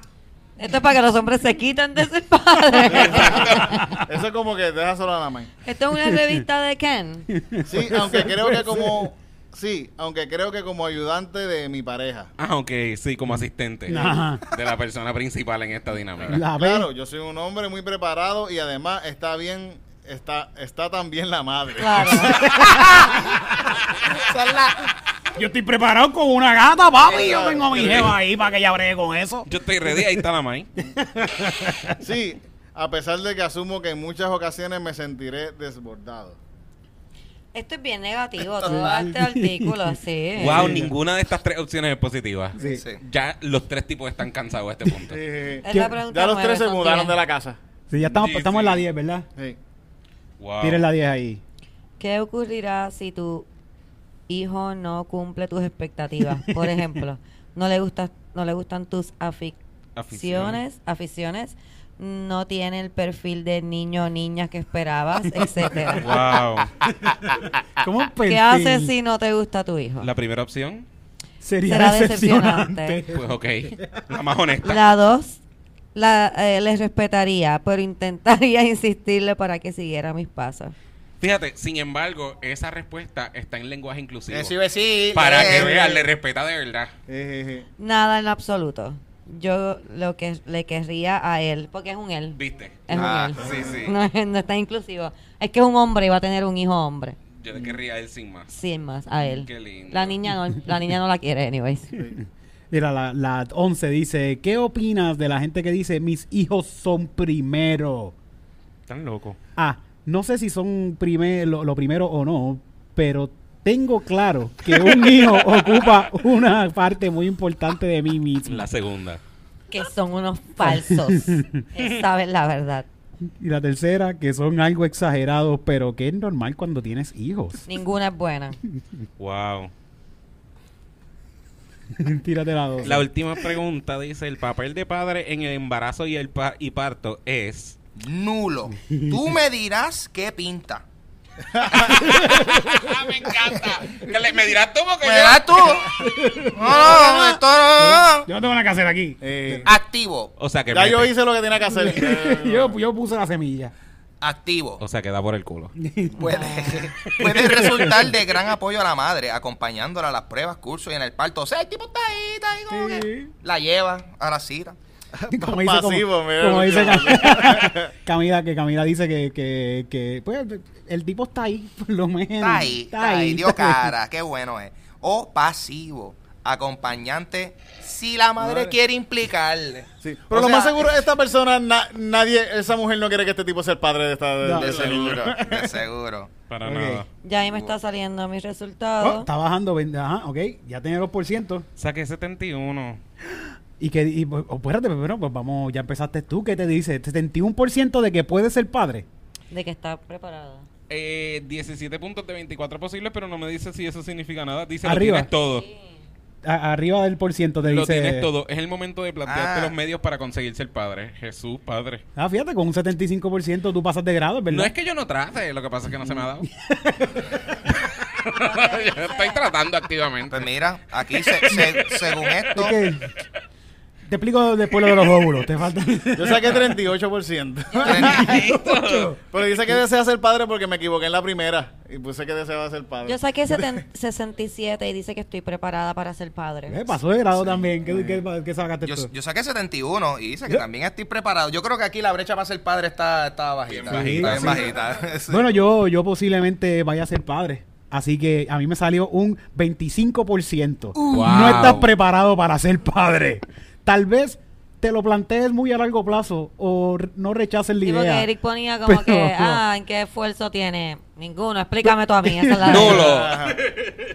Esto es para que los hombres se quiten de ser padres. Eso es como que deja solo a la mãe. Esto es una revista de Ken. Sí, aunque creo que como sí, aunque creo que como ayudante de mi pareja. Ah, ok, sí, como asistente Ajá. de la persona principal en esta dinámica. La. Claro, yo soy un hombre muy preparado y además está bien, está, está también la madre. Claro. Yo estoy preparado con una gata, papi. Yo tengo a mi jeva ahí para que ella bregue con eso. Yo estoy ready, ahí está la May. Sí, a pesar de que asumo que en muchas ocasiones me sentiré desbordado. Esto es bien negativo, todo este artículo, sí. Wow, ninguna de estas tres opciones es positiva. Sí. Sí. Ya los tres tipos están cansados a este punto. Es la pregunta ya los tres se mudaron de la casa. Sí, ya estamos, Sí, estamos en la 10, ¿verdad? Sí. Wow. Tiren la 10 ahí. ¿Qué ocurrirá si tu hijo no cumple tus expectativas? Por ejemplo, no le gusta, no le gustan tus aficiones, aficiones, no tiene el perfil de niño o niña que esperabas, etcétera. Wow. ¿Cómo ¿Qué perfil? haces si no te gusta tu hijo? La primera opción, Sería Será decepcionante. pues ok. La más honesta. La dos, la, eh, les respetaría, pero intentaría insistirle para que siguiera mis pasos. Fíjate, sin embargo, esa respuesta está en lenguaje inclusivo. Eh, sí, ve, sí, Para eh, que vean, le respeta de verdad. Eh, Nada en absoluto. Yo lo que le querría a él, porque es un él. ¿Viste? Es Ah, un él. sí, sí. No, es- no está inclusivo. Es que es un hombre y va a tener un hijo hombre. Yo le querría a él sin más. Sin más, a él. Qué lindo. La niña no, la niña no la quiere, anyways. Mira, la, la 11 dice, ¿qué opinas de la gente que dice mis hijos son primero? Tan loco. Ah, no sé si son prime- lo, lo primero o no, pero tengo claro que un hijo ocupa una parte muy importante de mí mismo. La segunda. Que son unos falsos. Eh, Saben la verdad. Y la tercera, que son algo exagerados, pero que es normal cuando tienes hijos. Ninguna es buena. Wow. Tírate la dos. La última pregunta dice, el papel de padre en el embarazo y el pa- y parto es... Nulo. Tú me dirás qué pinta. me encanta. Que le- me dirás tú porque ¿Me yo- das tú? No, no, esto no. Yo no tengo nada que hacer aquí. eh, Activo. O sea que ya yo hice lo que tenía que hacer. yo, yo puse la semilla. Activo. O sea que da por el culo. Puede, puede resultar de gran apoyo a la madre, acompañándola a las pruebas, cursos y en el parto. O sea, el tipo está ahí, está ahí como Sí. que la lleva a la cita. Como dice, como- Pasivo, mira. como dice Cam- Camila, que Camila dice que, que, que, pues, el tipo está ahí, por lo menos. Está ahí, está ahí, dio está ahí. cara, qué bueno es. O pasivo, acompañante, si la madre Madre. quiere implicarle. Sí, Pero O lo sea, más seguro, esta persona, na- nadie, esa mujer no quiere que este tipo sea el padre de esta. de- No. de De ese seguro, de seguro. Para nada. Ya ahí me está saliendo mi Oh, resultado. está bajando, ajá, ok, ya tiene 2%. Saqué 71. Y que, y, pues, oh, espérate, pero pues vamos, ya empezaste tú, ¿qué te dice? 71% de que puede ser padre. De que está preparado. Eh, 17 puntos de 24 posibles, pero no me dice si eso significa nada. Dice, Arriba. lo tienes todo. A- arriba del por ciento te Lo dice. tienes todo. Es el momento de plantearte Ah. los medios para conseguir ser padre. Jesús, padre. Ah, fíjate, con un 75% tú pasas de grado, ¿verdad? No es que yo no trate, lo que pasa es que no se me ha dado. yo estoy tratando activamente. Pues mira, aquí se- se- según esto, Es que- te explico después lo de los óvulos. Te falta. Yo saqué 38%. Pero dice que desea ser padre porque me equivoqué en la primera. Y puse que deseaba ser padre. Yo saqué seten- 67 y dice que estoy preparada para ser padre. Eh, pasó de grado también. ¿Qué, qué, qué sacaste yo, tú? yo saqué 71 y dice que Yo- también estoy preparado. Yo creo que aquí la brecha para ser padre está, está bajita. Bien bajita, está bien sí. bajita. Sí. Bueno, yo, yo posiblemente vaya a ser padre. Así que a mí me salió un 25%. Wow. No estás preparado para ser padre. Tal vez te lo plantees muy a largo plazo o no rechaces la Sí, porque idea. Eric ponía como Pero- que, ah, ¿en qué esfuerzo tiene? Ninguno. Explícame tú a mí. Esa es la Nulo.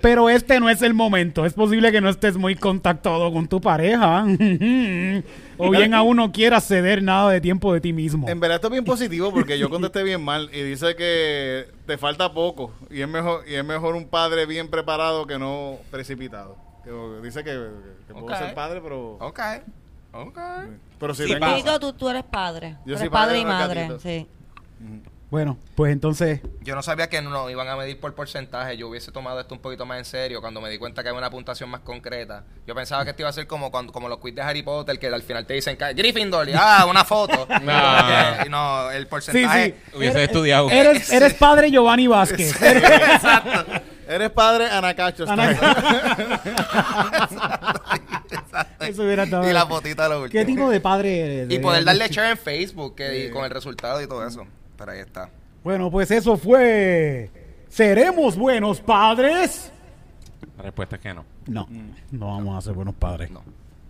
Pero este no es el momento. Es posible que no estés muy contactado con tu pareja. o bien aún no quieras ceder nada de tiempo de ti mismo. En verdad esto es bien positivo porque yo contesté bien mal y dice que te falta poco y es mejor y es mejor un padre bien preparado que no precipitado. Que- dice que, que puedo Ok. ser padre, pero Ok, ok. pero si Sí, tengo- pasa. Tú, tú eres padre. Yo soy eres padre padre y madre. Sí. Bueno, pues entonces... Yo no sabía que no iban a medir por porcentaje. Yo hubiese tomado esto un poquito más en serio cuando me di cuenta que había una puntuación más concreta. Yo pensaba que esto iba a ser como cuando, como los quiz de Harry Potter, que al final te dicen que Gryffindor, y, ah, una foto. No. Y no, el Sí, porcentaje. sí. Hubiese Eres- estudiado. Eres, eres padre Giovanni Vázquez. Exacto. Eres padre, Anacacho. Ana- Exacto. Eso hubiera estado- Y la fotita de lo último. ¿Qué tipo de padre? Y de- poder darle share en Facebook que, y con el resultado y todo eso. Pero ahí está. Bueno, pues eso fue. ¿Seremos buenos padres? La respuesta es que no. No, no vamos a ser buenos padres. No.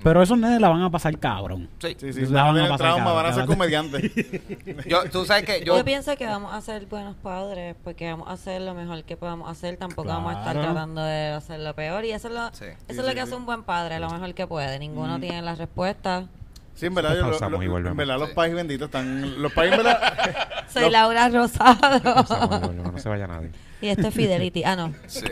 Pero esos nenes la van a pasar cabrón. Sí. Sí, sí, La van a pasar trauma, van a ser cabrón. comediantes. Yo, tú sabes que Yo, yo... pienso que vamos a ser buenos padres porque vamos a hacer lo mejor que podamos hacer. Tampoco vamos a estar tratando de hacer lo peor. Y eso es lo, Sí. eso Sí, es lo sí, que sí. hace un buen padre, lo mejor que puede. Ninguno tiene las respuestas. Sí, en verdad, yo, lo- lo- y volvemos. en verdad los pais benditos están... Los pais, en verdad... Soy los- Laura Rosado. Pasamos y volvemos, no se vaya nadie. Y esto es Fidelity. Ah, no. Sí.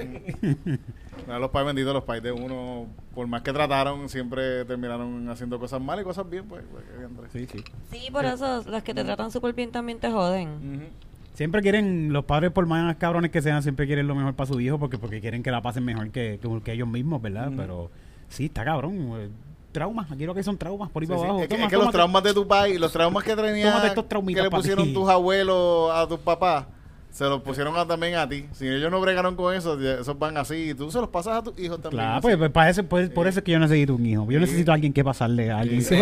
No, los pais benditos, los pais de uno, por más que trataron, siempre terminaron haciendo cosas malas y cosas bien, pues. pues. Sí, sí. Sí, por eso las que te tratan súper bien también te joden. Siempre quieren, los padres por más cabrones que sean, siempre quieren lo mejor para su hijo porque, porque quieren que la pasen mejor que, que, que ellos mismos, ¿verdad? Pero sí, está cabrón. eh, Traumas, aquí lo que son traumas por ahí Sí, para sí. abajo. Es, que, Toma, es que los traumas de tu país, los traumas que estos que le pusieron tus abuelos a tus papás, se los pusieron a- también a ti. Si ellos no bregaron con eso, esos van así y tú se los pasas a tus hijos también. Claro, así. pues, pues, para eso, pues, por eso es que yo necesito un hijo. Yo necesito a alguien que pasarle a alguien. Sí.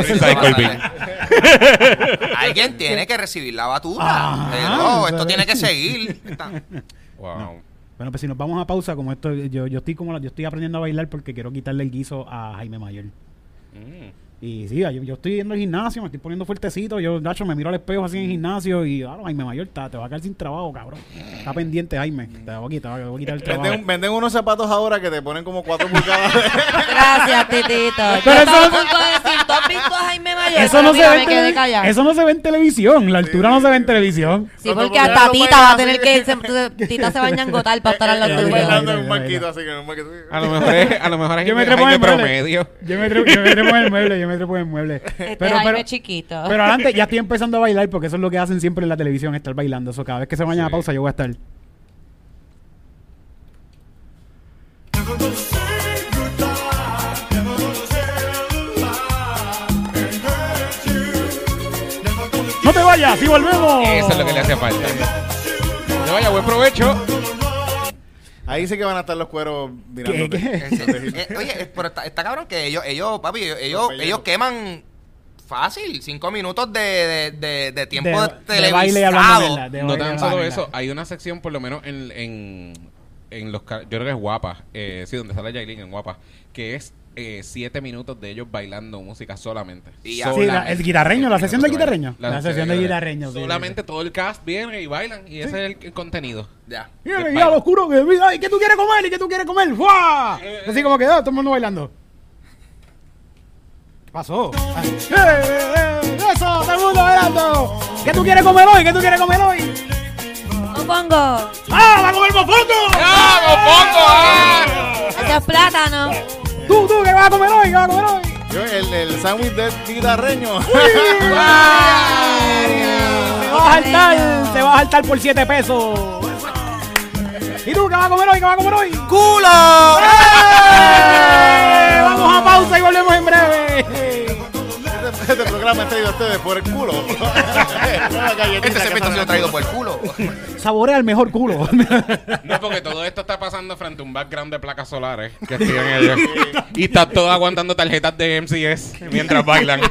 Alguien tiene que recibir la batuta. Ah, Eh, no, esto ¿sabes? tiene que seguir. Wow. Bueno, pues si nos vamos a pausa, como esto, yo, yo estoy como la- yo estoy aprendiendo a bailar porque quiero quitarle el guiso a Jaime Mayor. Mm. Y sí, yo, yo estoy yendo al gimnasio, me estoy poniendo fuertecito. Yo, Nacho, me miro al espejo así en el gimnasio y, ah, Jaime Mayor, está, te va a quedar sin trabajo, cabrón. Está pendiente, Jaime. Te voy a quitar, te voy a quitar el trabajo. Venden, venden unos zapatos ahora que te ponen como cuatro pulgadas. Gracias, Titito. Yo Pero eso- punto de decir, ¿tú has visto a Jaime Mayor? Eso no, mira, se ve me en eso no se ve en televisión. La altura no se ve en televisión. Sí, porque hasta Tita va a tener que... se- Tita se va a ñangotar para estar al lado Eh, Estoy eh, bailando eh, en un banquito, así que en un banquito. A lo mejor es, a lo mejor es Yo me trepo en el mueble. promedio. Yo me trepo, yo me trepo en el mueble, yo me trepo en el mueble. Este Pero, Jaime pero, chiquito. pero adelante, ya estoy empezando a bailar porque eso es lo que hacen siempre en la televisión, estar bailando. Eso cada vez que se vayan a Sí. pausa yo voy a estar. No te vayas, y volvemos. Eso es lo que le hace falta. No vaya, buen provecho. Ahí sí que van a estar los cueros mirándote. ¿Qué? Eh, oye, pero está, está cabrón que ellos, ellos papi, ellos, ellos, queman fácil cinco minutos de, de, de, de tiempo De- de, de baile hablando televisado. mierda, de No baile tan solo eso, hay una sección por lo menos en, en, en los... Yo creo que es Guapa, eh, sí, donde sale Yailin en Guapa, que es eh, siete minutos de ellos bailando música solamente. Y ya. Sí, la- el guitarreño, la sesión del guitarreño. La, La sesión del guitarreño. sí, Solamente todo el cast viene y bailan y ese es el, el contenido. Ya. Y el diablo oscuro que mira, ¿y qué tú quieres comer? ¿Y qué tú quieres comer? ¡Fua! Así como quedó, todo el mundo bailando. ¿Qué pasó? Ah, ¡Eh, eh, eh! ¡Eso! ¡Todo el mundo bailando! ¿Qué tú quieres comer hoy? ¿Qué tú quieres comer hoy? ¡No pongo! ¡Ah! ¡Va a comer mofongo! ¡Ese es plátano! ¡Tú, tú! ¿Qué vas a comer hoy? ¿Qué vas a comer hoy? Yo, el, el sándwich de guitarreño. ¡Se va a saltar! ¡Se va a saltar por 7 pesos! ¿Y tú qué vas a comer hoy? ¿Qué vas a comer hoy? ¡Culo! ¡Eh! Este, programa está traído a ustedes por el culo. Este segmento ha sido traído por el culo. Saborea el mejor culo. No, porque todo esto está pasando frente a un background de placas solares que tienen ellos. y están todos aguantando tarjetas de MCS mientras bailan.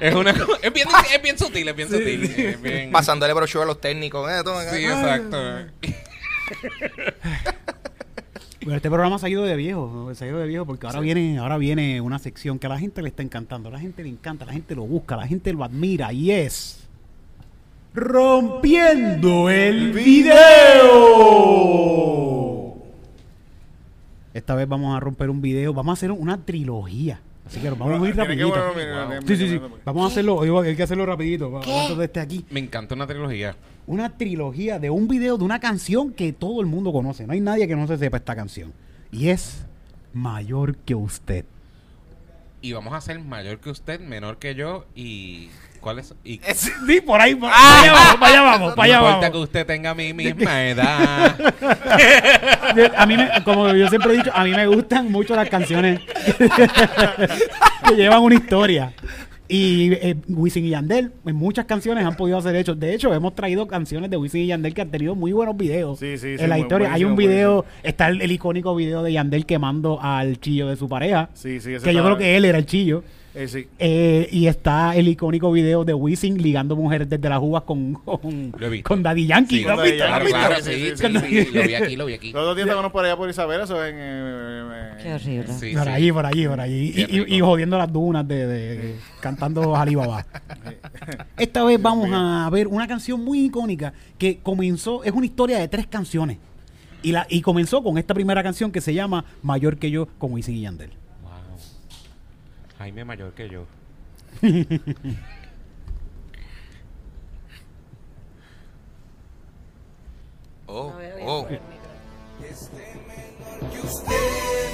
Es una es bien, es bien sutil, es bien sutil. es bien- Pasándole brochure a los técnicos. eh, todo, Sí, exacto. Bueno, este programa se ha ido de viejo, se ha ido de viejo porque ahora viene, ahora viene una sección que a la gente le está encantando, a la gente le encanta, la gente lo busca, la gente lo admira y es rompiendo el video. Esta vez vamos a romper un video, vamos a hacer una trilogía. Así que vamos a ir que rapidito. bueno, mira, mira, Sí, sí, sí. Vamos a hacerlo, hay que hacerlo rapidito. Vamos a desde aquí. Me encanta una trilogía. Una trilogía de un video de una canción que todo el mundo conoce. No hay nadie que no se sepa esta canción. Y es Mayor que usted. Y vamos a ser mayor que usted, menor que yo y... ¿Cuál es? Y, Sí, por ahí. Para allá vamos, para allá vamos, para allá no importa que vamos. usted tenga mi misma edad. A mí, me- como yo siempre he dicho, a mí me gustan mucho las canciones que llevan una historia. Y eh, Wisin y Yandel, en muchas canciones han podido hacer hechos. De hecho, hemos traído canciones de Wisin y Yandel que han tenido muy buenos videos Sí, sí, sí, en la historia. Hay un video, buenísimo. está el, el icónico video de Yandel quemando al chillo de su pareja. Sí, sí, ese que yo creo que él era el chillo. Eh, sí. Eh, y está el icónico video de Wisin ligando mujeres desde las uvas con, con, Daddy Yankee. Sí, ¿Lo has con Daddy visto? ¿Lo has Claro, Yankee. visto? claro, Sí, sí, sí, sí, sí. sí, lo vi aquí, lo vi aquí. Los otros días estábamos por allá por Isabela, eso en... eh, Qué horrible. Sí, por sí. allí, por allí, por allí. Y jodiendo las dunas de, de- cantando Alibaba. Esta vez vamos a ver una canción muy icónica que comenzó, es una historia de tres canciones. Y, la, y comenzó con esta primera canción que se llama Mayor que yo con Wisin y Yandel. Wow. Jaime mayor que yo. Oh, No veo bien oh.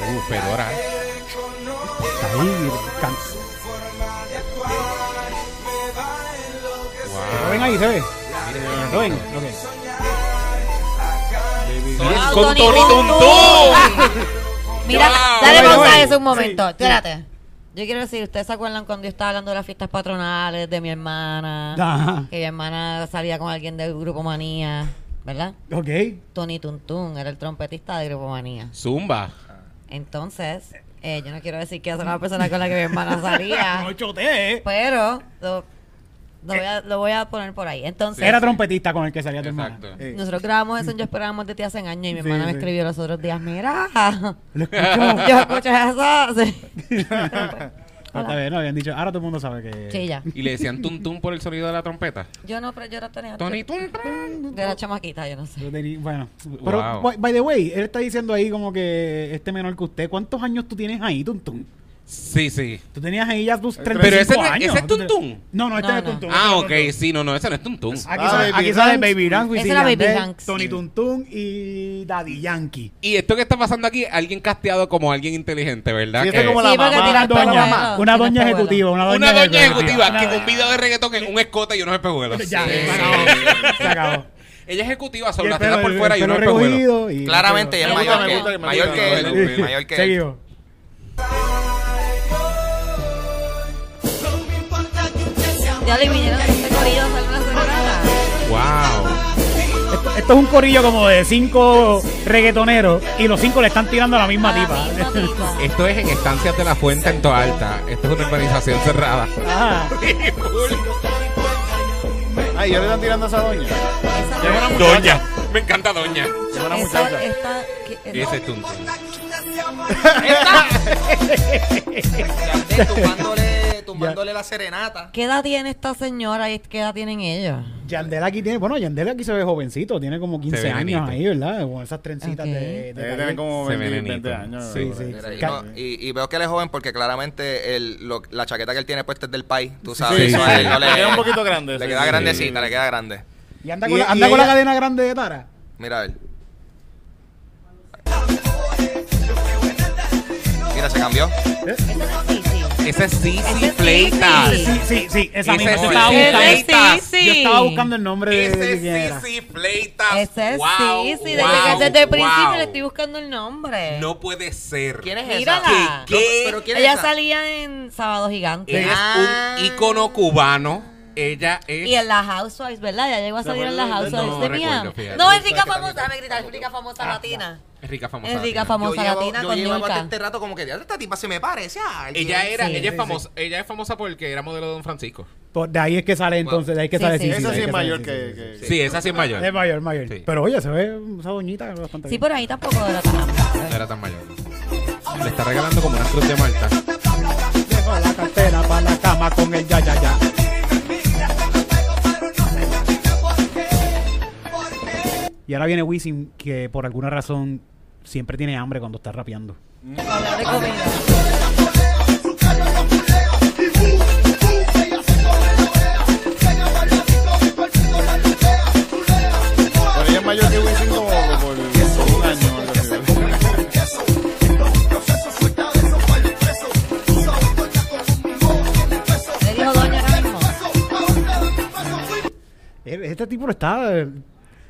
Uh, Fedora. Está ahí. can- ¿Lo ven Wow. ahí? ¿Se ve? ¿Lo ven? Ok. Wow, Con Tony. Tuntún. Mira, Wow. dale pausa a eso un momento. Espérate. Yo quiero decir, ¿ustedes se acuerdan cuando yo estaba hablando de las fiestas patronales de mi hermana? Ajá. Que mi hermana salía con alguien del Grupo Manía, ¿verdad? Ok. Tony Tuntún era el trompetista de Grupo Manía. Zumba. Entonces, eh, yo no quiero decir que esa era la persona con la que mi hermana salía, No choteé. pero lo, lo voy a, lo voy a poner por ahí. Entonces, Era trompetista con el que salía tu hermana. Exacto. Eh, nosotros grabamos eso en Yo Esperábamos de ti hace años y mi Sí, hermana me sí. escribió los otros días, mira, Lo escucho. yo escuché eso. Sí. Ah, está bien, no habían dicho. Ahora todo el mundo sabe que. Sí, ya. Y le decían tum tum por el sonido de la trompeta. Yo no, pero yo era tenía Tony tum tum. de la chamaquita, yo no sé. Yo tenía- Bueno, pero Wow. by- by the way, él está diciendo ahí como que este menor que usted. ¿Cuántos años tú tienes ahí, Tuntún? Sí, sí. Tú tenías ahí ya tus 35 Pero ese es- años. ese es Tú te- Tuntún. No, no, este No, no, es no. Tuntún. Ah, este ok. no es Tuntún. Sí, no, no, ese no es tum. Aquí, Ah, sale, Baby aquí sale. Baby Ranks, Ese era Baby Ranks. Tony Tuntún y Daddy Yankee. Y esto que está pasando aquí, alguien casteado como alguien inteligente, ¿verdad? Sí, este Que- como la mamá. doña, pejuelos, una doña ejecutiva. Una doña, Una doña ejecutiva Una- que con un video de reggaetón en un escote y unos espejuelos. Ya, Sí. se acabó. Se acabó. Ella es ejecutiva, las tetas pelo- por fuera y pelo unos espejuelos. recogido y- Claramente ella es mayor que él. Mayor que él. Ya le vinieron de este corillo. Wow. Esto, esto es un corillo como de cinco reggaetoneros y los cinco le están tirando a la misma A la tipa. misma tipa. Esto es en Estancias de la Fuente en Toa Alta. Esto es una urbanización cerrada. Ajá. Ay, ¿ya le están tirando a esa doña? Esa- Ya es una muchacha. Doña. Me encanta Doña. Es una esa- muchacha. esta- que- Ese es tum tum. Yandel tumbándole, tumbándole la serenata. ¿Qué edad tiene esta señora y qué edad tienen ellos? Yandel aquí tiene, bueno, Yandel aquí se ve jovencito, tiene como 15 ve años ahí, ¿verdad? Con esas trencitas Ok. de, de tener como Se ve 20, nenito. 20 años. Sí, sí. Mira, y, no, y- y veo que él es joven porque claramente el, lo- la chaqueta que él tiene puesta es del país. Tú sabes, Sí, eso sí. a él no le, queda un poquito grande, Le sí, queda sí. grandecita, le queda grande. Y anda Y- con, la, y anda con la ella- cadena grande de Tara. Mira a ver. Mira, se cambió. Sisi. Ese es Sisi es. Sisi. Sí, sí, sí, esa Ese misma. es Yo estaba Sisi buscando, yo estaba buscando el nombre de, Ese es Sisi Fleitas. Ese es Wow, Sisi. Desde, wow, desde el principio le estoy buscando el nombre. No puede ser. ¿Quién es Mírala. esa? ¿Qué? Pero ¿quién es Ella esa? salía en Sábado Gigante. Ella Ah. es un ícono cubano. Ella es. Y en la Housewives, ¿verdad? Ya llegó a salir en la Housewives no de recuerdo, Miami. fíjate. No, es rica famosa. Déjame gritar, es rica famosa latina. Es rica famosa. Es rica famosa latina yo con llevaba este rato como que "Diablo, esta tipa se me parece a alguien. Ella era, Sí, ella sí, es famosa, ella es famosa porque era modelo de Don Francisco. Por- de ahí es que sale entonces, de ahí es que Sí, sale sí. Esa sí es mayor que... sí, esa sí es mayor. Es mayor, mayor. Sí. Pero oye, se ve esa doñita bastante Sí, bien. por ahí tampoco era tan No era tan mayor. Le está regalando como una cruz de Malta. Dejo la cartera para la cama con el ya, ya, ya. Y ahora viene Wisin, que por alguna razón siempre tiene hambre cuando está rapeando. Pero ella es mayor que Wisin como por, un año. Eh, Este tipo lo está.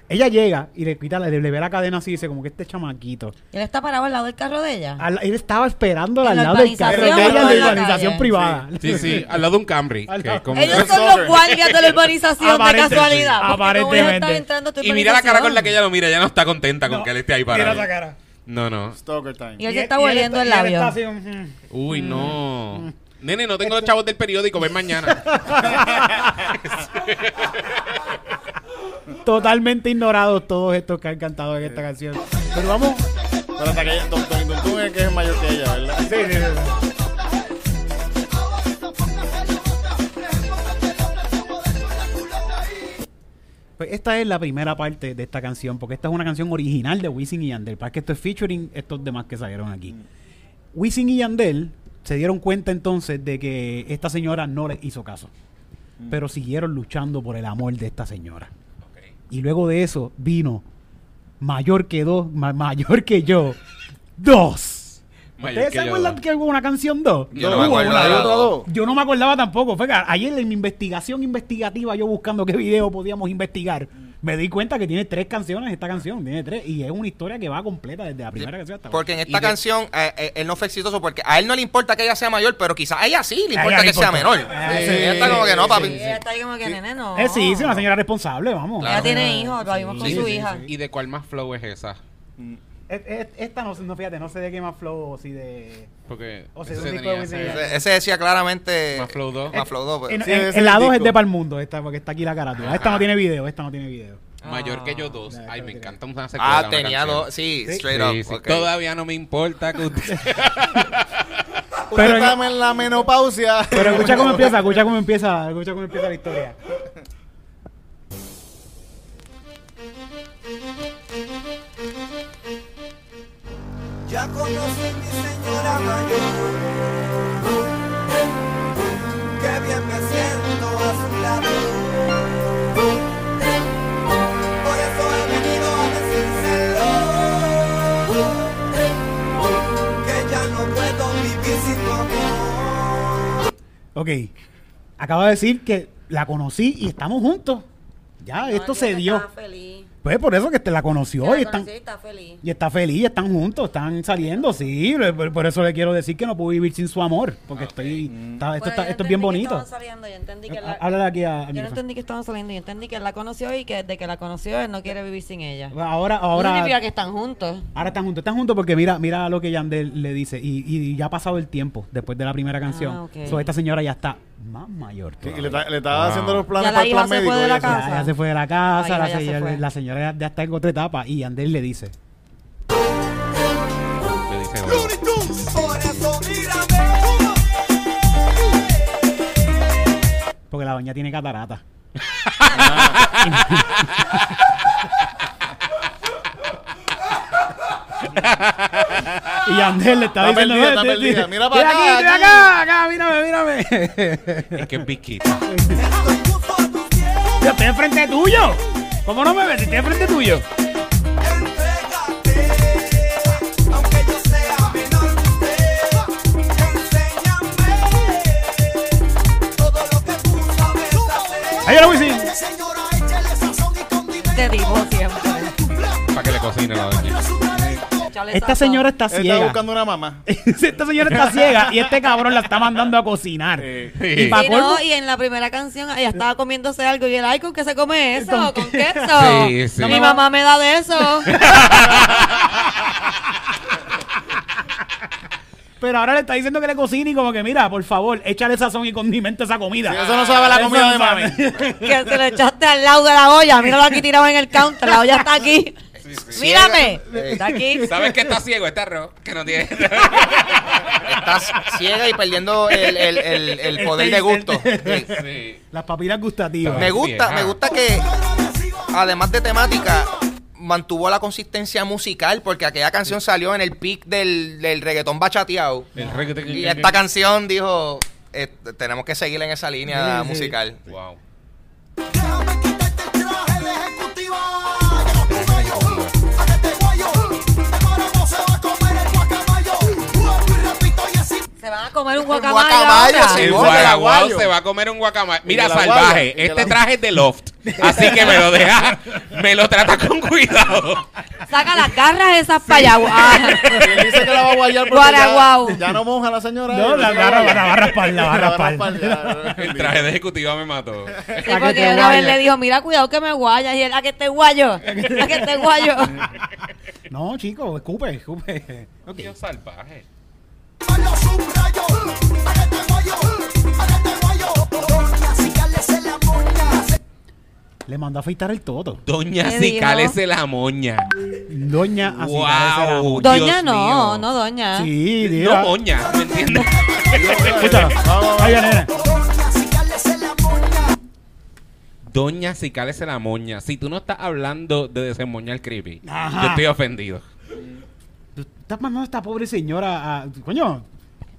Ella llega y le quita, la- le, le ve la cadena así y dice como que este chamaquito. Él está parado al lado del carro de ella. Al- él estaba esperándola ¿En al la lado del carro de urbanización ella en la urbanización calle? privada. Sí, sí, al lado de un Camry. Al que lado. como- Ellos son los guardias de la urbanización de casualidad. sí, porque como ellos aparentemente. están entrando a tu Y mira la cara con la que ella lo mira, ella no está contenta con No, que él esté ahí Mira parado. esa cara. No, no. Stalker time. Y él Y se está volviendo el labio. está así, mm. Uy, no. Nene, no tengo los chavos del periódico, ven mañana. Totalmente ignorados todos estos que han cantado en esta canción. Pero vamos. Pero hasta que ella, Don, Don, Don Tun es que es mayor que ella, ¿verdad? Sí, sí, sí. Pues esta es la primera parte de esta canción, porque esta es una canción original de Wisin y Yandel. Para que esto es featuring estos demás que salieron aquí. Wisin y Yandel se dieron cuenta entonces de que esta señora no les hizo caso. Pero siguieron luchando por el amor de esta señora. Y luego de eso vino mayor que dos, ma- mayor que yo, dos. Mayor ¿Ustedes que se acuerdan que hubo una canción dos? Yo no me Hubo acuerdo una de dos. la dos. Yo no me acordaba tampoco. Fue que ayer en mi investigación investigativa, yo buscando qué video podíamos investigar, me di cuenta que tiene tres canciones esta canción. Tiene tres. Y es una historia que va completa desde la primera canción hasta Porque en Y esta de- canción eh, eh, él no fue exitoso porque a él no le importa que ella sea mayor, pero quizás a ella sí le importa que sea menor. Eh, Sí, sí, ella está como que no, papi. Ella está ahí como que, nene, no. Eh, sí, es una señora responsable, vamos. Ella tiene hijos, lo vimos con Sí, su sí, hija. ¿Y de cuál más flow es esa? Es- es- Esta no, no, fíjate, no sé de qué más flow o si de. Porque O sea, ese un disco tenía de y ese-. Ese, ese decía claramente. Más Flow 2. Más Flow 2. pues. En, Sí, en- en es la el 2 es disco. de Palmundo, esta, porque está aquí la carátula. Esta no tiene video, esta no tiene video. Mayor que yo dos. Ah, Ay, me encanta una secuela. Ah, tenía dos. Sí, straight Sí, up. sí. ok. Todavía no me importa que usted... Usted Pero- en la menopausia. Pero escucha cómo empieza, escucha cómo empieza, escucha cómo empieza la historia. Ya conocí mi señora mayor. Qué bien me siento a su lado. Por eso he venido a decírselo. Que ya no puedo vivir sin tu amor. Ok, acaba de decir que la conocí y estamos juntos. Ya, esto se dio. Feliz. Pues por eso que te la conoció La y están, conocí, está feliz. y está feliz, están juntos, están saliendo, sí. Por, por eso le quiero decir que no puedo vivir sin su amor, porque estoy, está- esto, Pues está- esto es bien bonito. saliendo, yo entendí que la- Háblale aquí a, Yo no entendí que estaban saliendo, yo entendí que él la conoció y que desde que la conoció él no quiere vivir sin ella. Ahora, no ahora, significa que están juntos. ahora están juntos, están juntos porque mira, mira lo que Yandel le dice y, y ya ha pasado el tiempo después de la primera canción. Ah. So, esta señora ya está más mayor. Sí, y le, ta- le estaba Wow. haciendo los planes Ya la para el hija plan se médico. fue de la casa. Ya, ya se fue de la casa, La la, hija ya se señora, fue. la señora ya está en otra etapa y Yandel le dice, Le dice, porque la doña tiene catarata. y Yandel le está, Está diciendo, perdida, está "Vete, perdida. Mira para aquí, acá, aquí". acá, acá, mírame, mírame. es que es Big Kid. Estoy justo a tus pies. Yo estoy enfrente tuyo. ¿Cómo no me ves? Estoy enfrente tuyo. Entrégate, aunque yo sea menor que usted. Enséñame todo lo que tú sabes hacer. Ahí era Wisin. Te digo siempre. Para que le cocine la doña. Esta señora está Él está ciega. buscando una mamá. Esta señora está ciega y este cabrón la está mandando a cocinar. Sí. Y pa' no, en la primera canción ella estaba comiéndose algo y él, ay, ¿con qué se come eso? ¿Con queso? Sí, sí. Mi mamá me da de eso. Pero ahora le está diciendo que le cocine y como que, mira, por favor, échale sazón y condimento a esa comida. Sí, eso no sabe la comida no de mami. que se lo echaste al lado de la olla. Míralo aquí tirado en el counter. La olla está aquí. Mírame. Ciega. Está aquí. ¿Sabes que está ciego este arroz? Que no tiene... Estás ciega y perdiendo el, el, el, poder de gusto. Sí. Sí. Las papilas gustativas. Me gusta, me gusta que, además de temática, mantuvo la consistencia musical porque aquella canción salió en el pic del, del reggaetón bachateado. El reggae- Y esta canción dijo, eh, tenemos que seguir en esa línea Sí, sí. musical. Wow. Comer un El guacamayo. guacamayo, ahora. sí. El guaraguao se va a comer un guacamayo. Mira, salvaje, este traje es de loft. Así que me lo deja, me lo trata con cuidado. Saca las garras esas. Ah. Y él dice que la va a guayar porque ya, ya no moja la señora. No, la dice va a que raspar, la va a raspar, la va a raspar. ya. El traje de ejecutiva me mató. Sí, porque una vez le dijo, mira, cuidado que me guayas. Y él, a que te guayo. A que te guayo. No, chicos, escupe, escupe. Ok. Dios salvaje. Le mandó a afeitar el todo. Doña ¿Qué Cicales dijo? la moña. Doña Wow. la moña. Dios Doña no, mío. no doña. Sí, No diga. moña, ¿me entiendes? Nena. Doña, sígales en la moña. Doña Cicales la moña. Si tú no estás hablando de desemmoñar creepy, Ajá. yo estoy ofendido. Estás mandando a esta pobre señora a. Coño,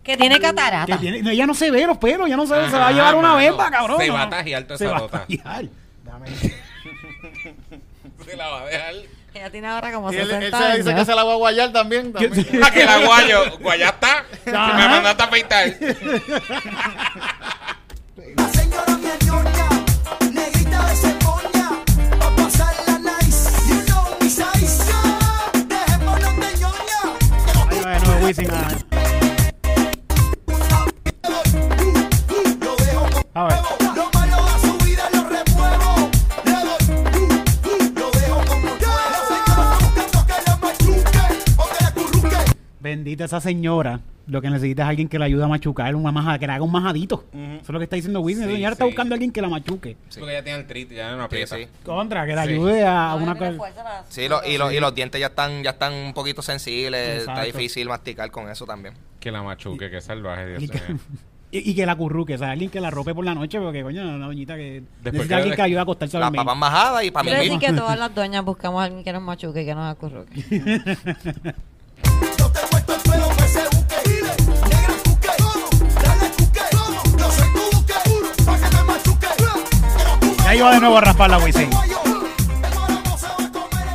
Que tiene que catarata. tiene, ella no se ve los pelos, ya no se va a llevar una bemba, cabrón. Se no. va a tajear toda Se esa va a tajear. Dame. Se la va a dejar. Ella tiene ahora como Y él, 60 él se dice que se la va a guayar también. también. A que la guayo. Está. Ajá. Me mandaste a afeitar. Bendita esa señora. Lo que necesita es alguien que la ayude a machucar, una maja, que le haga un majadito. Eso es lo que está diciendo. Esa Sí, señora está sí. buscando a alguien que la machuque. Porque ya tiene artritis, ya no Sí, aprieta. sí. Contra, que la Sí. ayude a No, una cosa. para- Sí, lo- y, lo- y los dientes ya están, ya están un poquito sensibles. Está difícil masticar con eso también. Que la machuque, que salvaje, Dios Y que, y, y que la curruque, o sea, alguien que la rope por la noche, porque coño, una doñita que Después necesita que- alguien que la ayude a acostarse a Las dormir. papas majadas y para Quiero mí decir que todas las doñas buscamos a alguien que nos machuque y que nos acurruque. ahí va de nuevo a raspar la Wisin.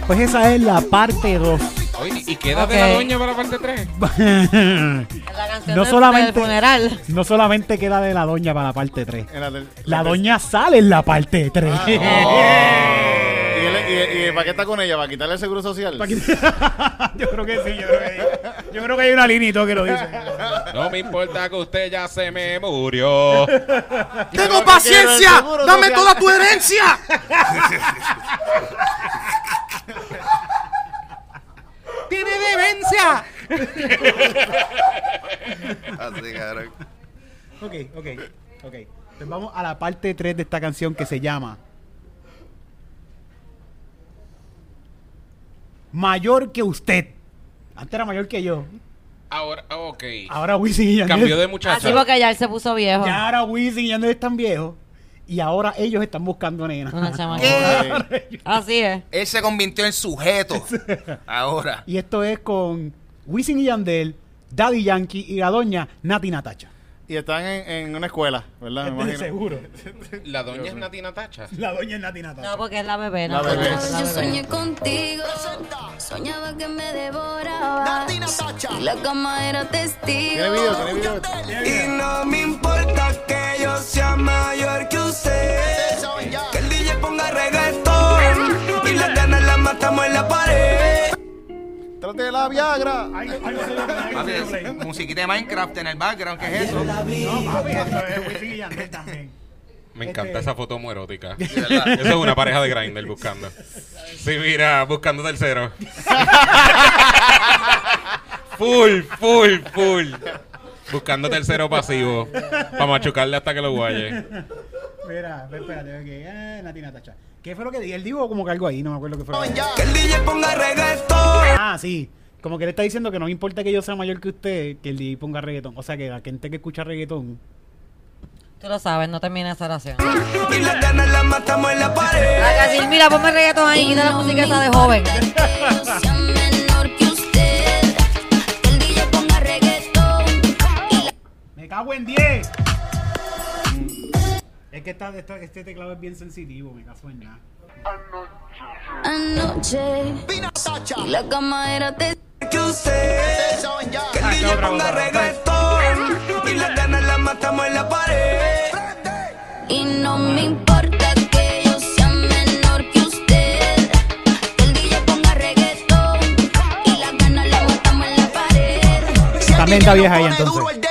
Pues esa es la parte 2. Oye, ¿y queda de la doña para la parte 3? Es la canción No del- solamente- del funeral. no solamente queda de la doña para la parte 3. En la del- La la- doña sale en la parte 3. ¿Y, para qué está con ella? ¿Para quitarle el seguro social? yo creo que sí, yo creo que, yo creo que hay una línea y todo que lo dice. No me importa que usted ya se me murió. ¡Tengo paciencia! ¡Dame toda tu herencia! ¡Tiene demencia! Así, cabrón. Ok, ok, ok. Pues vamos a la parte 3 de esta canción que se llama Mayor que usted. Antes era mayor que yo. Ahora, ok. Ahora Wisin y Yandel. Cambió de muchacha. Así porque ya él se puso viejo. Ya ahora Wisin y Yandel están viejos. Y ahora ellos están buscando nena. Una. Así es. Él se convirtió en sujeto. Ahora. Y esto es con Wisin y Yandel, Daddy Yankee y la doña Nati Natacha. Y están en, en una escuela, ¿verdad? Me imagino. Seguro. La doña es Natina Tacha. La doña es Nati Natacha. No, porque es la bebé. La no, bebé. Yo soñé contigo, soñaba que me devoraba. Nati Natacha. Y la cama era testigo. ¿Tiene video? ¿Tiene video? Y no me importa que yo sea mayor que usted. Que el DJ ponga reggaetón. Y las ganas las matamos en la pared. Trate la Viagra. Papi, es musiquita de Minecraft en el background, ¿qué es eso? Wisin y Yandel también. Me encanta Este- esa foto. De verdad. Eso es una pareja de Grindr buscando. Sí, mira, buscando tercero. full, full, full. Buscando tercero pasivo. Para machucarle hasta que lo guaye. Mira, ve, espérate, ok. Eh, Nati Natacha. ¿Qué fue lo que dije? Él dijo como que algo ahí, no me acuerdo qué fue. Que el DJ ponga reggaetón. Ah, sí. Como que él está diciendo que no me importa que yo sea mayor que usted, que el DJ ponga reggaetón. O sea, que la gente que escucha reggaetón. Tú lo sabes, no termina esa oración. Y las ganas las matamos en la pared. A decir, mira, ponme reggaetón ahí, quita la música esa de joven. Que yo sea menor que usted. Que el DJ ponga reggaetón. Y la ¡Me cago en 10! Es que este teclado es bien sensitivo, me caso en nada. Anoche. Anoche. Y la cama era de... Que usted. Que el ah, DJ ponga reggaetón. Y las ganas las matamos en la pared. Y no me importa que yo sea menor que usted. Que el DJ ponga reggaetón. Y las ganas las matamos en la pared. También está vieja ahí entonces.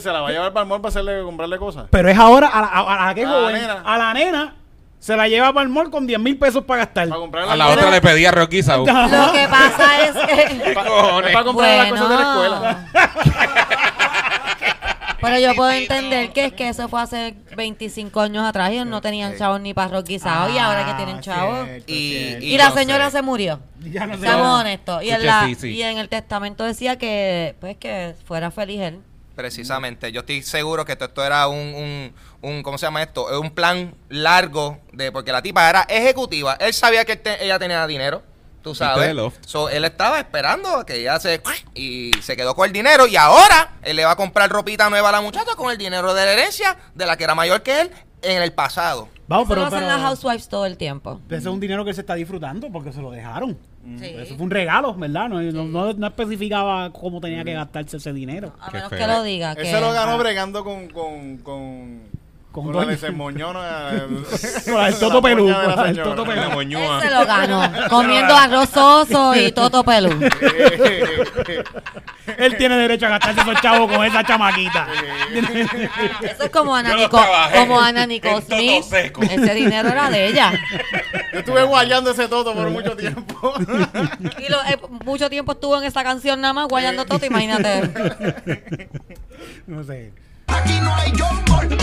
Se la va a llevar para el mall para hacerle, comprarle cosas. Pero es ahora a la, a, a la nena. a la nena, se la lleva para el mall con 10 mil pesos para gastar. Para A la otra le pedía Rocky. Lo que pasa es que... cojones? para comprar las Bueno. cosas de la escuela. Pero yo puedo entender que es que eso fue hace 25 años atrás y ellos no tenían chavos ni para roquizado y ahora que tienen chavos. cierto, Y- cierto. Y, la no señora sé. se murió. Ya no. Seamos honestos. Y en, Escuché, la, sí, sí. y en el testamento decía que pues que fuera feliz él. Precisamente, yo estoy seguro que esto, esto era un, un, un- ¿cómo se llama esto? Es Un plan largo, de porque la tipa era ejecutiva. Él sabía que te- ella tenía dinero, tú sabes. So, él estaba esperando a que ella se... Y se quedó con el dinero y ahora él le va a comprar ropita nueva a la muchacha con el dinero de la herencia de la que era mayor que él en el pasado. Vamos, Eso lo pero, hacen pero- las housewives todo el tiempo. ese es un dinero que él se está disfrutando porque se lo dejaron. Sí. Eso fue un regalo, ¿verdad? No, no, no- no especificaba cómo tenía que gastarse ese dinero. A menos que lo diga. Él Que, se lo ganó bregando con. con, con Con del Toto Pelú, con señora. Toto Pelú. Él se lo ganó. comiendo arroz soso y toto pelú. Él tiene derecho a gastarse esos chavos con esa chamaquita. Eso es como Ana Nico, como Ana Toto Smith. Ese dinero era de ella. Yo estuve guayando ese toto por mucho tiempo. Y lo- eh, mucho tiempo estuvo en esa canción nada más guayando todo, imagínate. No sé. Aquí no hay en el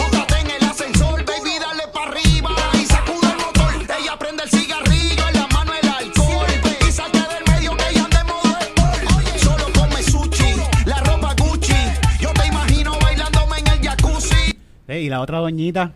ascensor, baby, dale para arriba y sacude el motor. Ella prende el cigarrillo, en la mano el alcohol y salte del medio que ella anda en modo sport. Oye, solo come sushi, la ropa Gucci. Yo te imagino bailándome en el jacuzzi. Eh, y la otra doñita,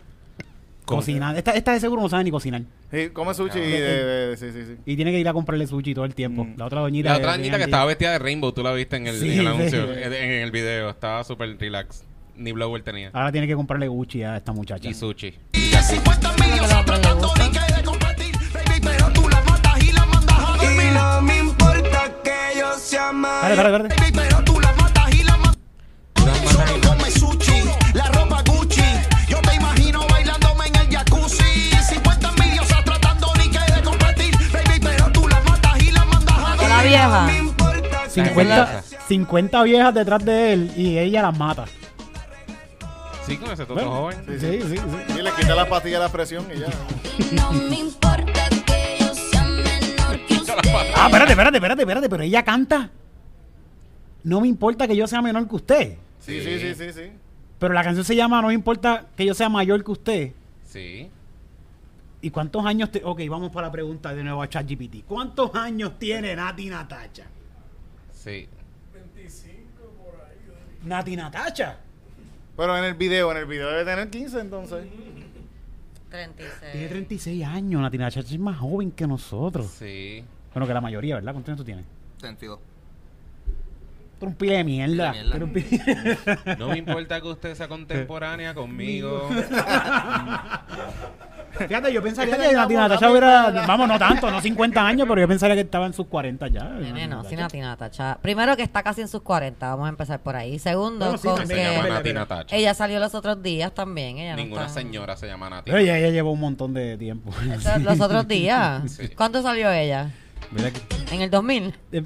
cocinando. Esta, esta de seguro no sabe ni cocinar. Sí, come sushi y de, de- sí, sí, sí. Y tiene que ir a comprarle sushi todo el tiempo. Mm. La otra doñita. La de- otra de niñita que Angie. estaba vestida de rainbow, tú la viste en el, Sí, en el sí. anuncio, en, en el video. Estaba súper relax. Ni blower tenía. Ahora tiene que comprarle Gucci a esta muchacha. Y sushi. Y 50 millones Creo que se a los hombres les tratando ni que de competir, baby, pero tú la matas y la mandas a Y dormir. no me importa que yo sea Espérate, mayor. espérate, espérate. Baby, pero tú la matas y la mandas Solo come sushi, la ropa Gucci. Yo te imagino bailándome en el jacuzzi. 50 millones se tratando ni que de competir, baby, pero tú la matas y la mandas a Mató la dormir. vieja. Me importa que 50, 50 viejas detrás de él y ella las mata. Sí, con ese toto Bueno. joven. Sí, Sí, sí. sí, sí. Y le quita las pastillas de la presión y ya. No me importa que yo sea menor que usted. Ah, espérate, espérate, espérate, espérate, pero ella canta. No me importa que yo sea menor que usted. Sí, sí, sí, sí, sí. Pero la canción se llama No me importa que yo sea mayor que usted. Sí. ¿Y cuántos años te.? Ok, vamos para la pregunta de nuevo a ChatGPT. ¿Cuántos años tiene Nati Natacha? Sí. Nati Natacha. Pero en el video, en el video debe tener 15 entonces. 36. Tiene 36 años. Nati Natacha es más joven que nosotros. Sí. Bueno, que la mayoría, ¿verdad? ¿Cuántos años tú tienes? Sentido. Tú eres un pile de mierda. Pile de mierda. Un pile- No me importa que usted sea contemporánea conmigo. Fíjate, yo pensaría que Nati Natacha hubiera. Vamos, no tanto, no 50 años, pero yo pensaría que estaba en sus 40 ya. Nene, no, Natacha. Nati Natacha. Primero que está casi en sus 40, vamos a empezar por ahí. Segundo, Bueno, sí, con también Se llama que Nati Natacha. ella salió los otros días también. Ella no Ninguna está- señora se llama Nati. Pero ella, ella lleva un montón de tiempo. Eso, Los otros días. Sí. ¿Cuándo salió ella? ¿Verdad que- ¿En el 2000? eh,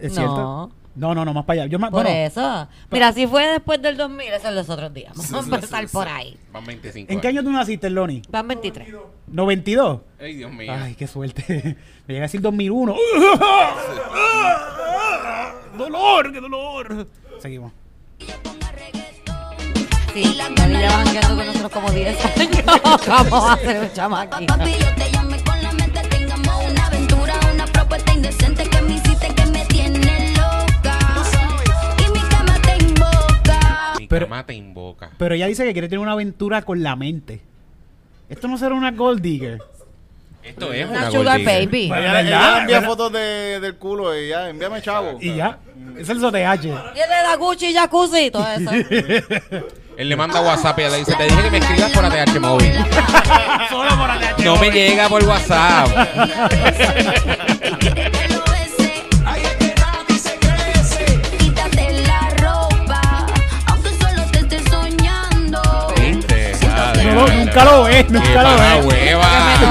¿Es No. cierto? No, no, no, más para allá. Yo más, Por bueno, eso. Mira, si fue después del 2000, eso es los otros días. Vamos Sí, a empezar sí, por ahí. Van 25. ¿En qué año tú naciste, Loni? Van 23. ¿92? Ay, Dios mío. Ay, qué suerte. Me llega a decir 2001. ¡Dolor! ¡Qué dolor! Seguimos. Sí, ya llevan jangueando con nosotros como 10 años. Vamos a hacer un chamaquito. Papi, yo te llamé con la mente, tengamos una aventura, una propuesta indecente que Mi Pero- cama te invoca. Pero ella dice que quiere tener una aventura con la mente. Esto no será una gold digger. Esto es Una una sugar baby. Bueno, Ella, ella envía ¿verdad? fotos de, del culo y ya, envíame chavo. Y ya. Es el el de la Gucci y Jacuzzi y todo eso. Él le manda WhatsApp y le dice, te dije que me escribas por ATH móvil. Solo por ATH No me llega por WhatsApp. nunca lo ves, Qué nunca lo ves. hueva.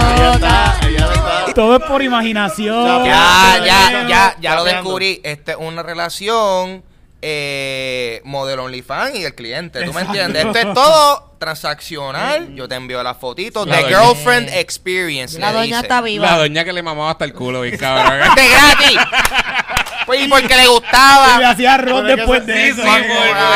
Ella está. Todo es por imaginación. Ya, Ya, ya, ya, lo descubrí. Esta es una relación eh, modelo OnlyFans y el cliente. ¿Tú me entiendes? Esto es todo transaccional. Yo te envío las fotitos. La The doña. Girlfriend Experience. La le doña dice. La está viva. doña que le mamaba hasta el culo, bien cabrón. ¡De gratis! Pues y porque le Y le gustaba. hacía arroz después eso- de sí, eso.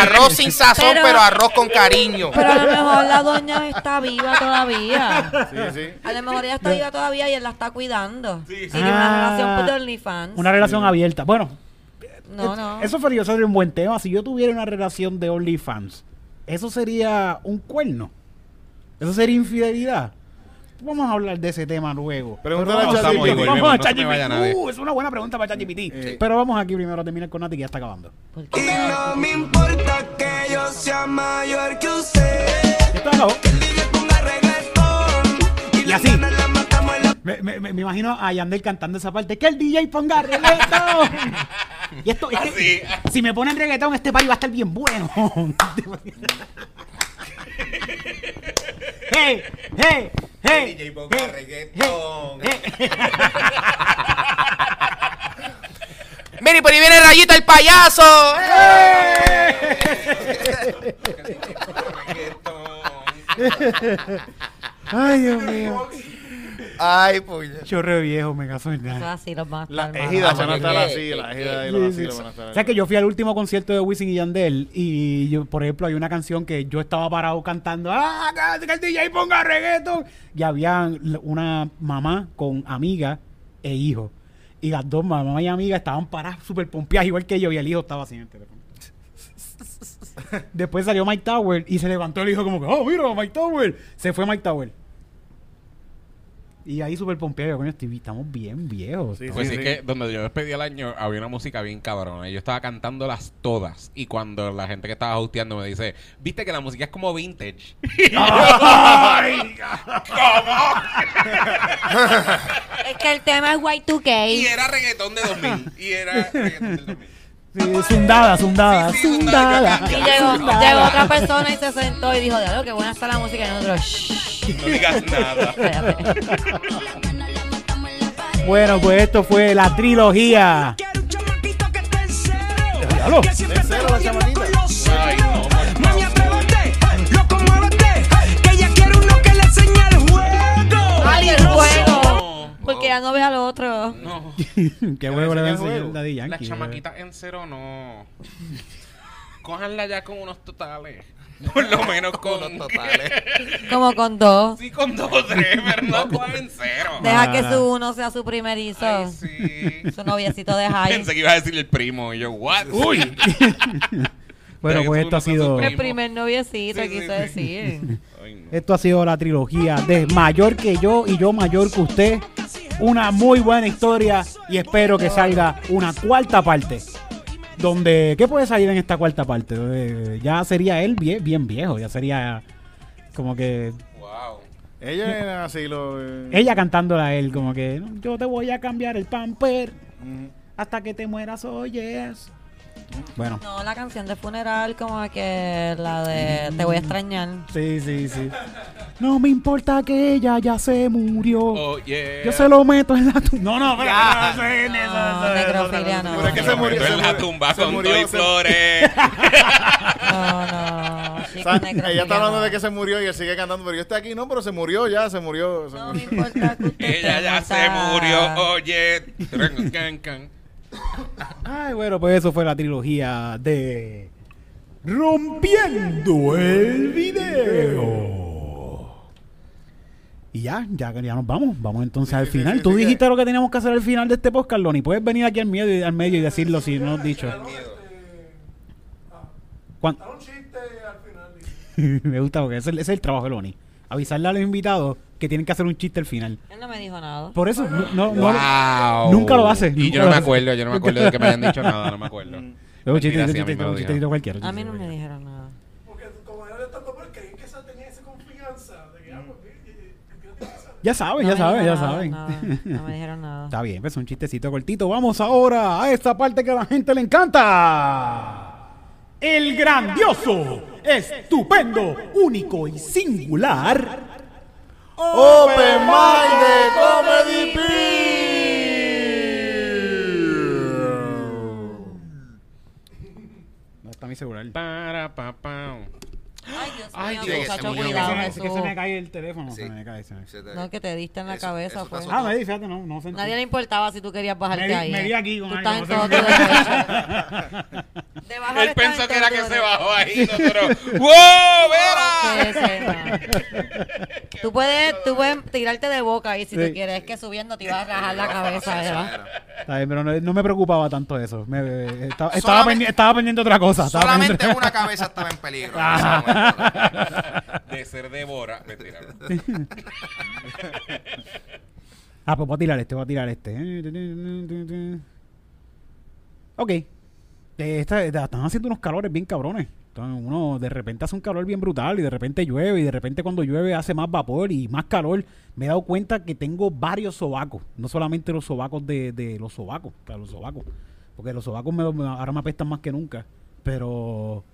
Arroz sin sazón, Pero- pero, arroz con cariño. Pero a lo mejor la doña está viva todavía. Sí, sí. A lo mejor ella está viva todavía y él la está cuidando. Sí, sí. Y tiene una Ah, relación por OnlyFans. Una relación abierta. Bueno, No, no. eso sería, eso sería un buen tema. Si yo tuviera una relación de OnlyFans, ¿eso sería un cuerno? ¿Eso sería infidelidad? Vamos a hablar de ese tema luego. Pregúntale a ChatGPT. a- Vamos no ChatGPT. nadie. Uh, es una buena pregunta para ChatGPT. Eh. Pero vamos aquí primero a terminar con Nati que ya está acabando. ¿Por Y no me importa que yo sea mayor que usted. Ya está acabado. Que el DJ ponga reggaetón. Y la así. Me, me- me- me imagino a Yandel cantando esa parte. Que el DJ ponga reggaetón. y esto, es que, Así. si me ponen reggaetón, este party va a estar bien bueno. hey, hey, hey. DJ ponga hey, reggaetón. hey, y por ahí viene Rayito el payaso. Ay, Dios mío. Ay, puñet. Chorre viejo, me caso en Eso nada. así los van a La estar ejida matando. van a estar así, la ¿Qué? ejida y Sí, los sí. así van a estar O sea que yo fui al último concierto de Wisin y Yandel y yo, por ejemplo, hay una canción que yo estaba parado cantando, ¡ah, que que el DJ ponga reggaeton! Y había l- una mamá con amiga e hijo. Y las dos mamá y amiga estaban paradas súper pompeadas igual que yo y el hijo estaba así en el teléfono. Después salió Mike Tower y se levantó el hijo como que, ¡oh, mira, Mike Tower! Se fue Mike Tower. Y ahí súper pompeado, yo, coño, estoy- estamos bien viejos. Sí, Pues sí, es sí. que donde yo despedí el año había una música bien cabrona. y Yo estaba cantándolas todas. Y cuando la gente que estaba hosteando me dice, viste que la música es como vintage. Es que el tema es y Y2K. era reggaetón de 2000. Y era reggaetón del 2000. Sí, zundada, zundada, Sí, sí, zundada. zundada. Y llegó, llegó otra persona y se sentó y dijo, diablo, qué buena está la música. Y nosotros, shh, No digas nada. Bueno, pues esto fue la trilogía. Diablo. Que ya no ve al otro. No. ¿Qué huevo le va a enseñar enseñar juego? Daddy La Yankee? chamaquita en cero no. Cójanla ya con unos totales. Por lo menos con. Unos totales. Como con dos. Sí, con dos o tres, pero no cojan en cero. Deja que su uno sea su primerizo. Ay, sí. Su noviecito de high. Pensé que iba a decir el primo. Y yo, ¿what? Uy. bueno, pues esto ha sido El primer noviecito, Sí, sí, quiso sí. decir. Ay, no. esto ha sido la trilogía de mayor que yo y yo mayor que usted. Una muy buena historia y espero que salga una cuarta parte. Donde, ¿qué puede salir en esta cuarta parte? Eh, ya sería él bien, bien viejo, ya sería como que Wow. Ella era así, lo. eh, ella cantándole a él como que "No, yo te voy a cambiar el pamper hasta que te mueras, oyes. Bueno, No, la canción de funeral como que la de Te voy a extrañar. sí, sí, sí. No me importa que ella ya se murió. Oh, yeah. Yo se lo meto en la tumba. No, no, pero Ya. no, No, eso es- necrofilia no. Pero es que se murió. en la tumba se con murió, y flores. No, no. Chico, ella está hablando no. de que se murió y él sigue cantando, pero yo estoy aquí, no, pero se murió ya, se murió. se No murió. me importa que usted Ella ya se murió, oye. Can, can. Ay, bueno, pues eso fue la trilogía de Rompiendo el video. Y ya, ya, ya nos vamos. Vamos entonces al final. sí, Tú sí, dijiste lo que teníamos que hacer al final de este podcast, Loni. Puedes venir aquí al medio, al medio y decirlo si no has dicho. ¿Cuán- Me gusta porque ese, ese es el trabajo de Loni. Avisarle a los invitados que tienen que hacer un chiste al final. Él no me dijo nada. Por eso, no, no, no- Wow. nunca lo hace. Y nunca yo no lo me hace. acuerdo, yo no me acuerdo de que me hayan dicho nada, no me acuerdo. Es un chiste, Mentira, un sí, a mí chiste, me lo un dijeron. chiste cualquiera. A mí no me dijeron nada. Porque como era de tanto por creí que esa tenía esa confianza de que, ah, pues, eh, eh, ¿qué no tiene esa- Ya saben, No ya saben, ya saben. nada. No me dijeron nada. Está bien, pues un chistecito cortito. Vamos ahora a esta parte que a la gente le encanta. el grandioso, estupendo, único y singular. Open Mind de Comedy No está mi celular. Para, pa, pa. Ay, Dios Ay, mío, Dios muchacho, mío. cuidado, me, que se me cae el teléfono. Sí. Se me cae, se me- Se te- No, que te diste en la Eso- cabeza, eso pues. está Ah, me di, fíjate, no, no sentí. Nadie le importaba si tú querías bajarte Me di- ahí. me ¿eh? di aquí con Tú estás en todo Él pensó en que era que se bajó ahí. Nosotros, ¡Wow! ¡Vera! Tú puedes, tú puedes tirarte de boca ahí si Sí. tú quieres. Es que subiendo te ibas a rajar la cabeza, ¿verdad? Está bien, pero no, no me preocupaba tanto eso. Me, eh, estaba, estaba, pendiente de otra cosa. estaba Solamente pendiente- una cabeza estaba en peligro. en ese momento. De ser devora. Mentira. Ah, pues voy a tirar este, voy a tirar este. Ok. Eh, esta- esta- están haciendo unos calores bien cabrones. Entonces, uno de repente hace un calor bien brutal y de repente llueve y de repente cuando llueve hace más vapor y más calor. Me he dado cuenta que tengo varios sobacos. No solamente los sobacos de, de los sobacos, sea, los sobacos. Porque los sobacos me, ahora me apestan más que nunca. Pero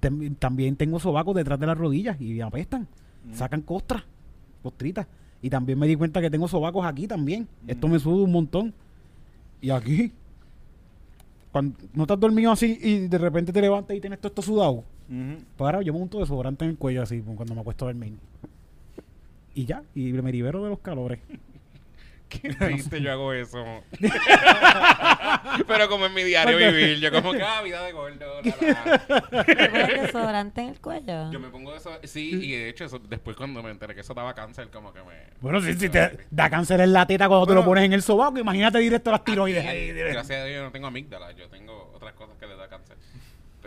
tem- también tengo sobacos detrás de las rodillas y me apestan. Sacan costras, costritas. Y también me di cuenta que tengo sobacos aquí también. Esto me sube un montón. Y aquí. Cuando no estás dormido así y de repente te levantas y tienes todo esto sudado. Ujú. Pues ahora yo me unto desodorante en el cuello así cuando me acuesto a dormir. Y ya, y me libero de los calores. ¿Qué triste yo hago eso? Pero como en mi diario vivir, yo como que, ah, vida de gordo. ¿Te pones desodorante en el cuello? Yo me pongo eso, sí, y de hecho, eso, después cuando me enteré que eso daba cáncer, como que me... Bueno, si, si te da cáncer en la teta cuando te lo pones en el sobaco, imagínate directo las tiroides ahí. Gracias a Dios yo no tengo amígdala, yo tengo otras cosas que le da cáncer.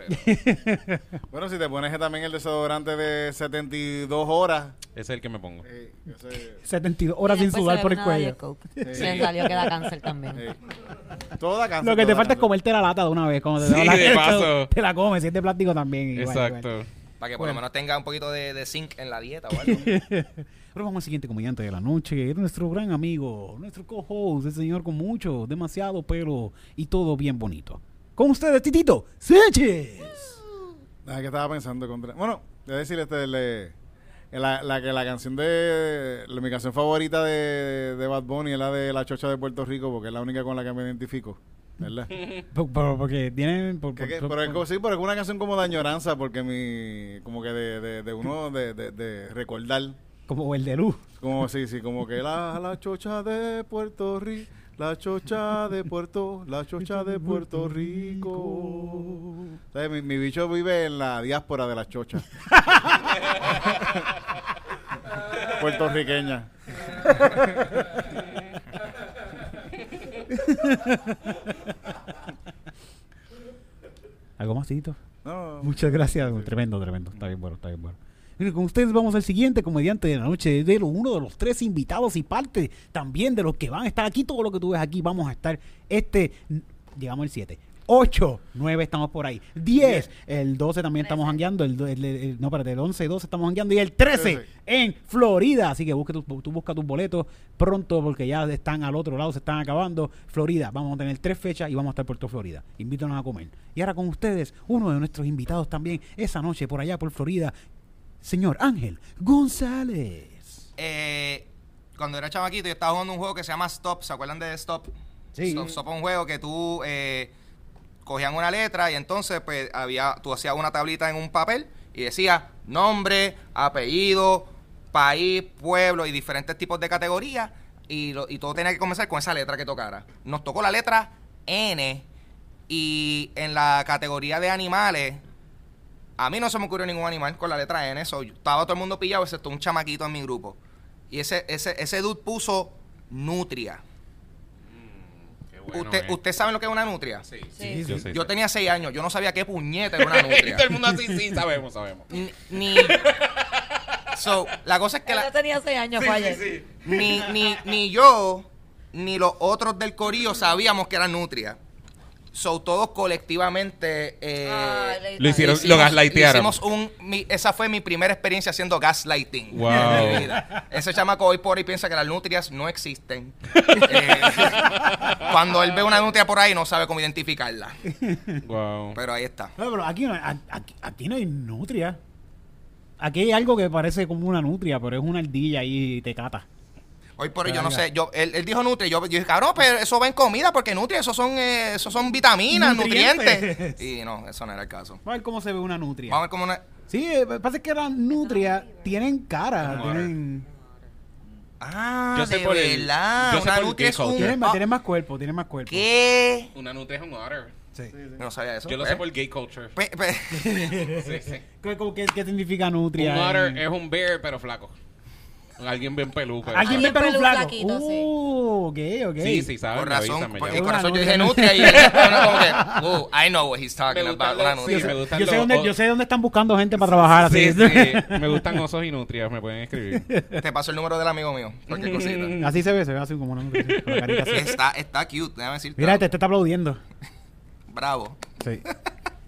Pero Bueno, si te pones también el desodorante de 72 horas. ese es el que me pongo. eh, ese- 72 horas sin después sudar se por el cuello. Le salió que da cáncer también. todo da cáncer. Lo que te falta es comerte la lata de una vez. Cuando te Sí, da la de paso. Te la comes, si es de plástico también. igual, Exacto. igual. Para que por lo menos tenga un poquito de, de zinc en la dieta o algo. Ahora vamos al siguiente comediante de la noche, es nuestro gran amigo, nuestro co-host, el señor con mucho, demasiado pelo y todo bien bonito. Con ustedes, Titito Sánchez. Ah, que estaba pensando contra. Bueno, voy a decirle este le- la, la que la canción de la- mi canción favorita de, de Bad Bunny es la de La Chocha de Puerto Rico porque es la única con la que me identifico, ¿verdad? Por- por- porque tienen... por- Que- por- que- por- pero es sí, pero es una canción como de añoranza porque mi como que de, de, de uno de, de, de recordar como el de luz. como sí, sí, como que la, la chocha de Puerto Rico, la chocha de Puerto, la chocha de Puerto Rico. ¿Sabes? Mi, mi bicho vive en la diáspora de las chochas. Puertorriqueña. ¿Algo más, Titito? No, Muchas gracias. Tremendo, tremendo. Está bien bueno, está bien bueno. Mire, con ustedes vamos al siguiente comediante de la noche, de uno de los tres invitados y parte también de los que van a estar aquí. Todo lo que tú ves aquí, vamos a estar este, llegamos el 7. 8, 9 estamos por ahí. 10, el 12 también estamos jangueando. El, el- el- no, espérate, el 11 y 12 estamos jangueando. Y el 13 13. en Florida. Así que busque tu- tú busca tus boletos pronto porque ya están al otro lado, se están acabando. Florida, vamos a tener tres fechas y vamos a estar por toda Florida. Invítanos a comer. Y ahora con ustedes, uno de nuestros invitados también esa noche por allá por Florida, señor Ángel González. Eh, cuando era chamaquito, yo estaba jugando un juego que se llama Stop. ¿Se acuerdan de Stop? Sí. Stop, Stop es un juego que tú eh, cogían una letra y entonces pues había tú hacías una tablita en un papel y decía nombre, apellido, país, pueblo y diferentes tipos de categorías y, lo- y todo tenía que comenzar con esa letra que tocara. Nos tocó la letra N y en la categoría de animales a mí no se me ocurrió ningún animal con la letra N. So, yo- estaba todo el mundo pillado, excepto un chamaquito en mi grupo. Y ese, ese, ese dude puso nutria. Qué bueno, ¿Usted, eh. ¿Usted sabe lo que es una nutria? Sí, Sí. yo sé. Yo tenía seis años, yo no sabía qué puñeta era una Y nutria. todo el mundo así, sí, sabemos, sabemos. Ni, ni- So, la cosa es que no tenía 6 años, ayer. ni, ni, ni yo ni los otros del corillo sabíamos que eran nutria. So, todos colectivamente eh, Lo hicieron, hicimos- lo gaslightearon. hicimos un, mi- esa fue mi primera experiencia haciendo gaslighting. Wow. en mi vida. Ese chamaco hoy por hoy piensa que las nutrias no existen. Eh, cuando él ve una nutria por ahí no sabe cómo identificarla. Wow. Pero ahí está. Pero aquí aquí, aquí no hay nutria. Aquí hay algo que parece como una nutria, pero es una ardilla y te cata. Hoy por hoy yo no sé, yo, él, él dijo nutria, yo, yo dije, cabrón, pero eso va en comida porque nutria, eso son, eh, eso son vitaminas, Nutrientes. nutrientes. Y no, eso no era el caso. Vamos a ver cómo se ve una nutria. Vamos a ver cómo una... Sí, eh, lo que pasa es que las nutrias tienen cara, tienen, Ah, Yo sé de por el- verdad. yo sé una nutria es un... tienen, ah, tienen más cuerpo, tienen más cuerpo. ¿Qué? Una nutria es un otter. Sí. No sabía eso. Yo lo ¿eh? sé por gay culture. Pe- pe- Sí, sí. ¿Qué, qué- qué significa nutria? Un otter en- es un bear, pero flaco. Alguien bien peluco. ¿Alguien ve Alguien pero un pelu flaco? flaquito, sí. Uh, ok, ok. Sí, sí, ¿sabes? Por razón, avisan, me por- y llaman. por Una razón yo dije nutria y él como que, oh, I know what he's Me talking about, los- nutria. sí, me gustan Yo sé, dónde, yo sé dónde están buscando gente para trabajar así. Sí, sí. Me gustan osos y nutrias, me pueden escribir. Te paso el número del amigo mío, cualquier cosita. Así se ve, se ve así como una nutria. sí, la. Está, está cute, déjame decirte. Mira, este, este está aplaudiendo. Bravo. Sí.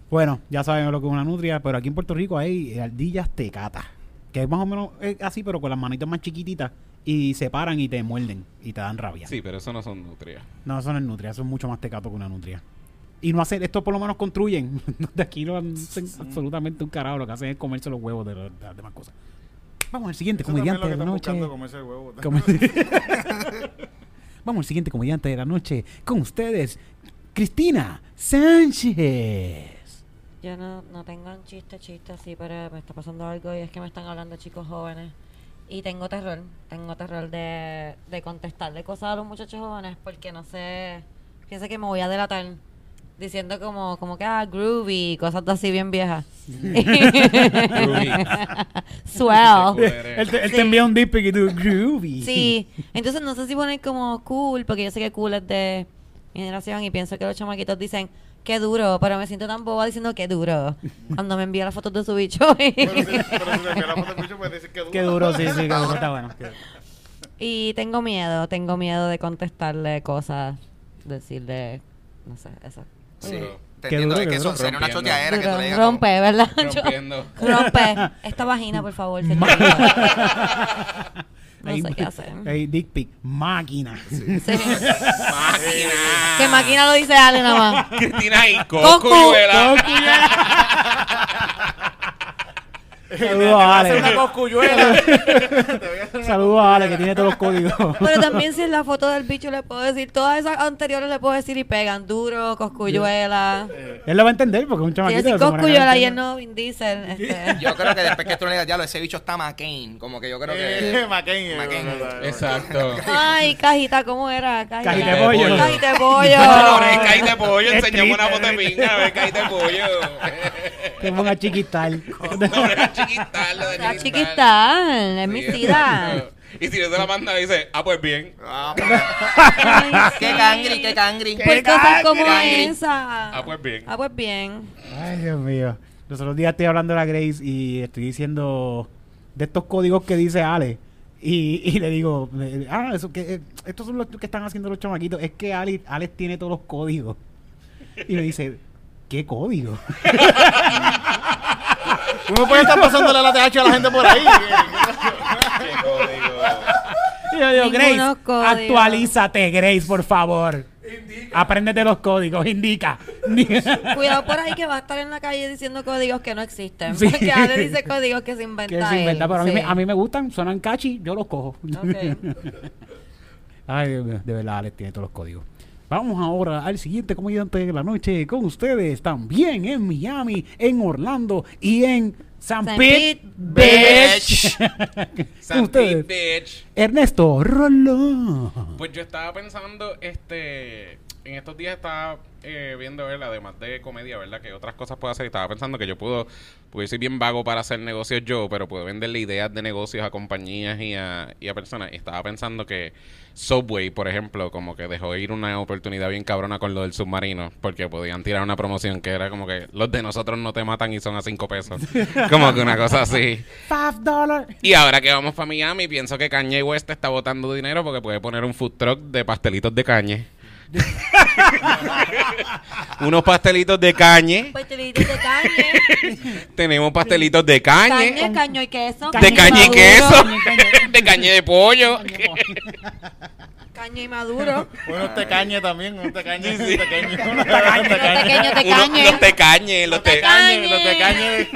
Bueno, ya saben lo que es una nutria, pero aquí en Puerto Rico hay ardillas tecatas. Que es más o menos eh, así, pero con las manitas más chiquititas. Y se paran y te muerden y te dan rabia. Sí, pero eso no son nutrias. No, eso no es nutria, eso es mucho más tecato que una nutria. Y no hacen, esto por lo menos construyen. de aquí no hacen absolutamente un carajo. Lo que hacen es comerse los huevos de, las demás cosas. Vamos al siguiente Eso comediante de la noche. comerse el huevo. Vamos al siguiente comediante de la noche. Con ustedes, Cristina Sánchez. Yo no, no tengo un chiste, chiste así, pero me está pasando algo y es que me están hablando chicos jóvenes. Y tengo terror, tengo terror de, de contestarle cosas a los muchachos jóvenes porque no sé, pienso que me voy a delatar diciendo como, como que, ah, groovy, cosas así bien viejas. Swell. Él te, él te Sí. envía un dick y tú, groovy. Sí, entonces no sé si poner como cool, porque yo sé que cool es de mi generación y pienso que los chamaquitos dicen qué duro, pero me siento tan boba diciendo qué duro cuando me envía las fotos de su bicho. Pero si, pero si te envía la foto del bicho, puedes decir que duro. Qué duro, sí, sí, qué duro, está bueno. y tengo miedo, tengo miedo de contestarle cosas, decirle, no sé, eso. Sí. Te Qué entiendo, duro, es que qué eso sería una choteadera que tú le digas como- rompe, ¿verdad? Rompiendo. rompe esta vagina, por favor. No Ahí- sé qué hacer. ahí, dick pic, máquina. Sí. Máquina. Que máquina lo dice Ale nada más. Cristina y Coco. Cocuyuela. Saludos a Hace una Ale. Saludos a Ale que tiene todos los códigos. Pero también si en la foto del bicho le puedo decir, todas esas anteriores le puedo decir y pegan, duro, coscuyuela. Él lo va a entender porque es un Y chamaquito. su manera coscuyuela y él entender. no Vin Diesel. Este. Yo creo que después que tú le digas, diablo, ese bicho está McCain. Como que yo creo que... Eh, McCain. McCain. Exacto. Ay, cajita, ¿cómo era? Cajita, Cajita de pollo. Cajita de pollo. No, no, es caída de pollo, Es enseñamos una foto de pinga, a ver, caída de pollo. Que ponga chiquital. No, era chiquital, lo cristal. chiquital, es mi Sí, exacto. Y si yo se la manda, dice, ah, pues bien. Ah, Ay, qué cangri, qué cangri. Por cosas como cangri. esa. Ah, pues bien. Ah, pues bien. Ay, Dios mío. Los otros días estoy hablando de la Grace y estoy diciendo de estos códigos que dice Ale. Y, y le digo, ah, eso que eh, estos son los que están haciendo los chamaquitos. Es que Ale, Alex tiene todos los códigos. Y me dice, ¿qué código? Uno puede estar pasándole la TH a la gente por ahí. Y yo digo, Grace, actualízate, Grace, por favor. Apréndete los códigos, indica. Cuidado por ahí que va a estar en la calle diciendo códigos que no existen. Sí. Porque Ale dice códigos que se inventa. que es inventa, él. pero a mí, Sí. me, a mí me gustan, suenan catchy, yo los cojo. Ok. Ay, Dios mío, de verdad, Alex tiene todos los códigos. Vamos ahora al siguiente comediante de la noche con ustedes, también en Miami, en Orlando y en San San Pete Pete Beach. con San ustedes, Pete, bitch. Ernesto Rollo. Pues yo estaba pensando, este, en estos días estaba eh, viendo, ¿verdad? Además de comedia, ¿verdad? Que otras cosas puedo hacer. Y estaba pensando que yo puedo, porque soy bien vago para hacer negocios yo, pero puedo venderle ideas de negocios a compañías y a, y a personas. Y estaba pensando que Subway, por ejemplo, como que dejó ir una oportunidad bien cabrona con lo del submarino, porque podían tirar una promoción que era como que los de nosotros no te matan y son a cinco pesos. como que una cosa así. Five dollars. Y ahora que vamos para Miami, pienso que Kanye West está botando dinero porque puede poner un food truck de pastelitos de caña. Unos pastelitos de cañe. Pastelitos de cañe. Tenemos pastelitos de cañe. Cañe, caño y queso. De cañe y queso. De cañe de pollo. Caña y maduro. Unos tecañes también, unos tecañes. Sí, sí. Unos tecañes. Unos pequeños. Los tecañes. Los, te- tecañes. Los tecañes.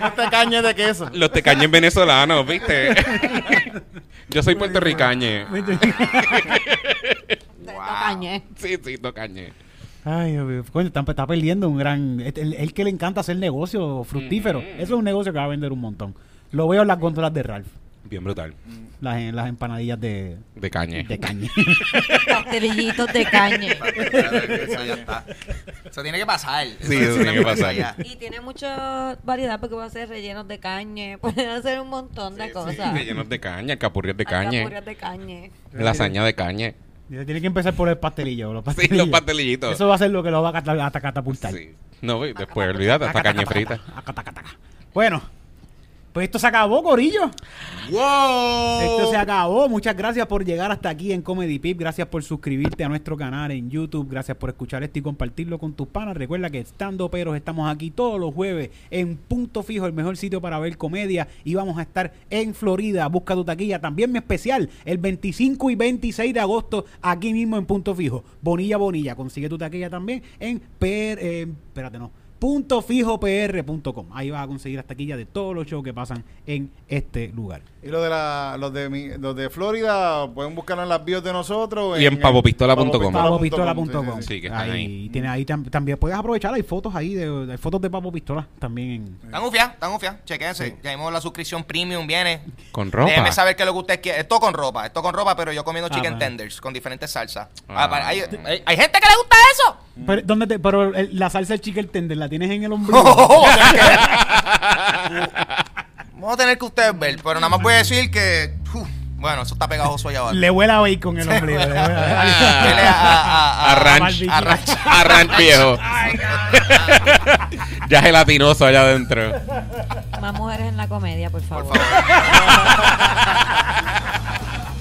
Unos tecañes de queso. los tecañes venezolanos, ¿viste? Yo soy puertorricañe. Cañe. Sí, sí, tocañe. Ay. Coño, está, está perdiendo un gran. El, el que le encanta hacer negocio fructífero. Ujú. Eso es un negocio que va a vender un montón. Lo veo en las góndolas de Ralph. Bien brutal. Las, las empanadillas de, De cañe. de caña. Pastelillitos de cañe. Eso ya está. Eso tiene que pasar. Sí, eso tiene que pasar. ya. Y tiene mucha variedad porque va a ser rellenos de cañe. Pueden hacer un montón de cosas. Rellenos de caña, capurrias de cañe. Alcapurrias de cañe. Lasaña de caña. Tiene que empezar por el pastelillo. Los Sí, pastelillos. los pastelillitos. Eso va a ser lo que lo va a catapultar. Sí. No, y después olvídate, hasta caña frita. Bueno, pues esto se acabó, Corillo. ¡Wow! Esto se acabó. Muchas gracias por llegar hasta aquí en Comedy Pip. Gracias por suscribirte a nuestro canal en YouTube. Gracias por escuchar esto y compartirlo con tus panas. Recuerda que estando peros estamos aquí todos los jueves en Punto Fijo, el mejor sitio para ver comedia. Y vamos a estar en Florida. Busca tu taquilla. También mi especial el 25 y 26 de agosto aquí mismo en Punto Fijo. Bonilla Bonilla. Consigue tu taquilla también en per, eh, espérate, no. puntofijopr.com. Ahí vas a conseguir las taquillas de todos los shows que pasan en este lugar. Y los de, la, los, de mi- los de Florida pueden buscarlo en las bios de nosotros. Y en papopistola.com. Papopistola.com. Sí, sí, sí. Sí, que están ahí. ahí. Tiene, ahí tam- también puedes aprovechar, hay fotos ahí de, de fotos de Papo Pistola también en... Están ufias, están ufias. Chequense. Ya mismo la suscripción premium viene. Con ropa. Déjenme saber qué es lo que ustedes quieren. Esto con ropa, esto con ropa, pero yo comiendo Ah, chicken tenders con diferentes salsas. Ah. Ah, hay- hay gente que le gusta eso. Pero, ¿dónde te, pero el- la salsa del chicken tender la tienes en el ombligo. O sea que- Vamos a tener que ustedes ver, pero nada más voy a decir que. uf, bueno, eso está pegajoso allá abajo. le huele a bacon el ombligo. le huele a- a, a, a, A ranch. barbecue. a ranch. A ranch viejo. ya gelatinoso allá adentro. Más mujeres en la comedia, por favor.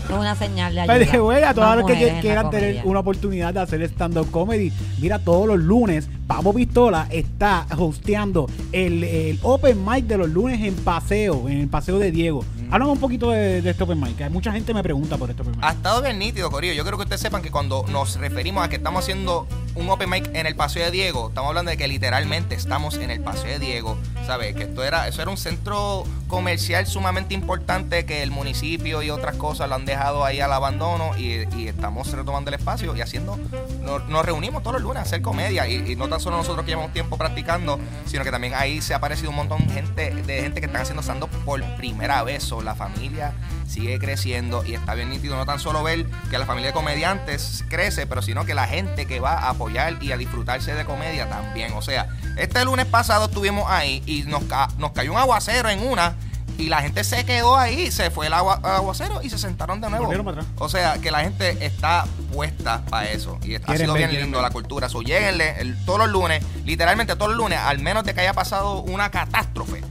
Es una señal de Pero ayuda. güey, a todas las que quieran tener una oportunidad de hacer stand-up comedy, mira, todos los lunes, Papo Pistola está hosteando el, el open mic de los lunes en Paseo, en el Paseo de Diego. Háblame un poquito de, de este open mic, que mucha gente me pregunta por este open mic. Ha estado bien nítido, Corillo. Yo creo que ustedes sepan que cuando nos referimos a que estamos haciendo un open mic en el Paseo de Diego, estamos hablando de que literalmente estamos en el Paseo de Diego. ¿Sabes? Que esto era, eso era un centro comercial sumamente importante que el municipio y otras cosas lo han dejado ahí al abandono y, estamos retomando el espacio y haciendo. Nos, nos reunimos todos los lunes a hacer comedia y, no tan solo nosotros que llevamos tiempo practicando, sino que también ahí se ha aparecido un montón de gente, de gente que están haciendo stand por primera vez. So, la familia sigue creciendo y está bien nítido no tan solo ver que la familia de comediantes crece, pero sino que la gente que va a apoyar y a disfrutarse de comedia también. O sea, este lunes pasado estuvimos ahí y nos, ca- nos cayó un aguacero en una y la gente se quedó ahí, se fue el agua- aguacero y se sentaron de nuevo. Atrás. O sea, que la gente está puesta para eso y ha sido bien lindo la cultura. So, lléguenle el- todos los lunes, literalmente todos los lunes, al menos de que haya pasado una catástrofe.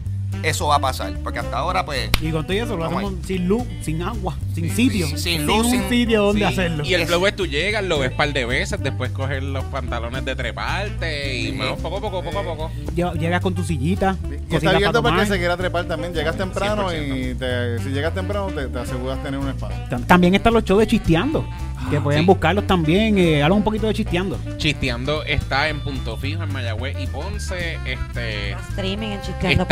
Eso va a pasar, porque hasta ahora pues Y con todo eso lo Vamos hacemos sin luz, sin agua, sin Sí, sitio, sin sin, luz, un sin- sitio donde Sí, hacerlo. Y el flow es tú llegas, lo ves par de veces, después coger los pantalones de treparte y poco a poco, poco a poco. Lle- Llegas con tu sillita, Y está abierto pa' para que se quiera trepar también. Llegas temprano 100%. y te- si llegas temprano te, te aseguras tener un espacio. Tam- También están los shows de Chisteando, que pueden sí. buscarlos también. Eh, habla un poquito de Chisteando. Chisteando está en Punto Fijo, en Mayagüez y Ponce. Este, Streaming en chisteando.com.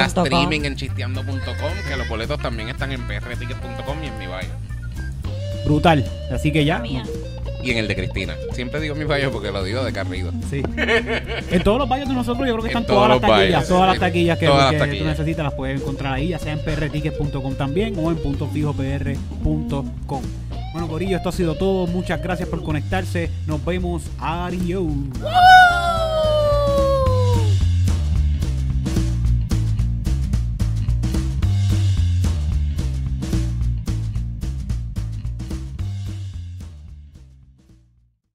streaming en chisteando.com, que los boletos también están en prticket.com y en mi bio. Brutal. Así que ya. Mía. Y en el de Cristina. Siempre digo mi bio porque lo digo de carrido. Sí. en todos los valles de nosotros yo creo que están todas las taquillas. todas las taquillas que, Todas las que taquillas. tú necesitas las puedes encontrar ahí, ya sea en prtickets.com también o en puntofijopr.com. Bueno, Corillo, esto ha sido todo. Muchas gracias por conectarse. Nos vemos. Adiós.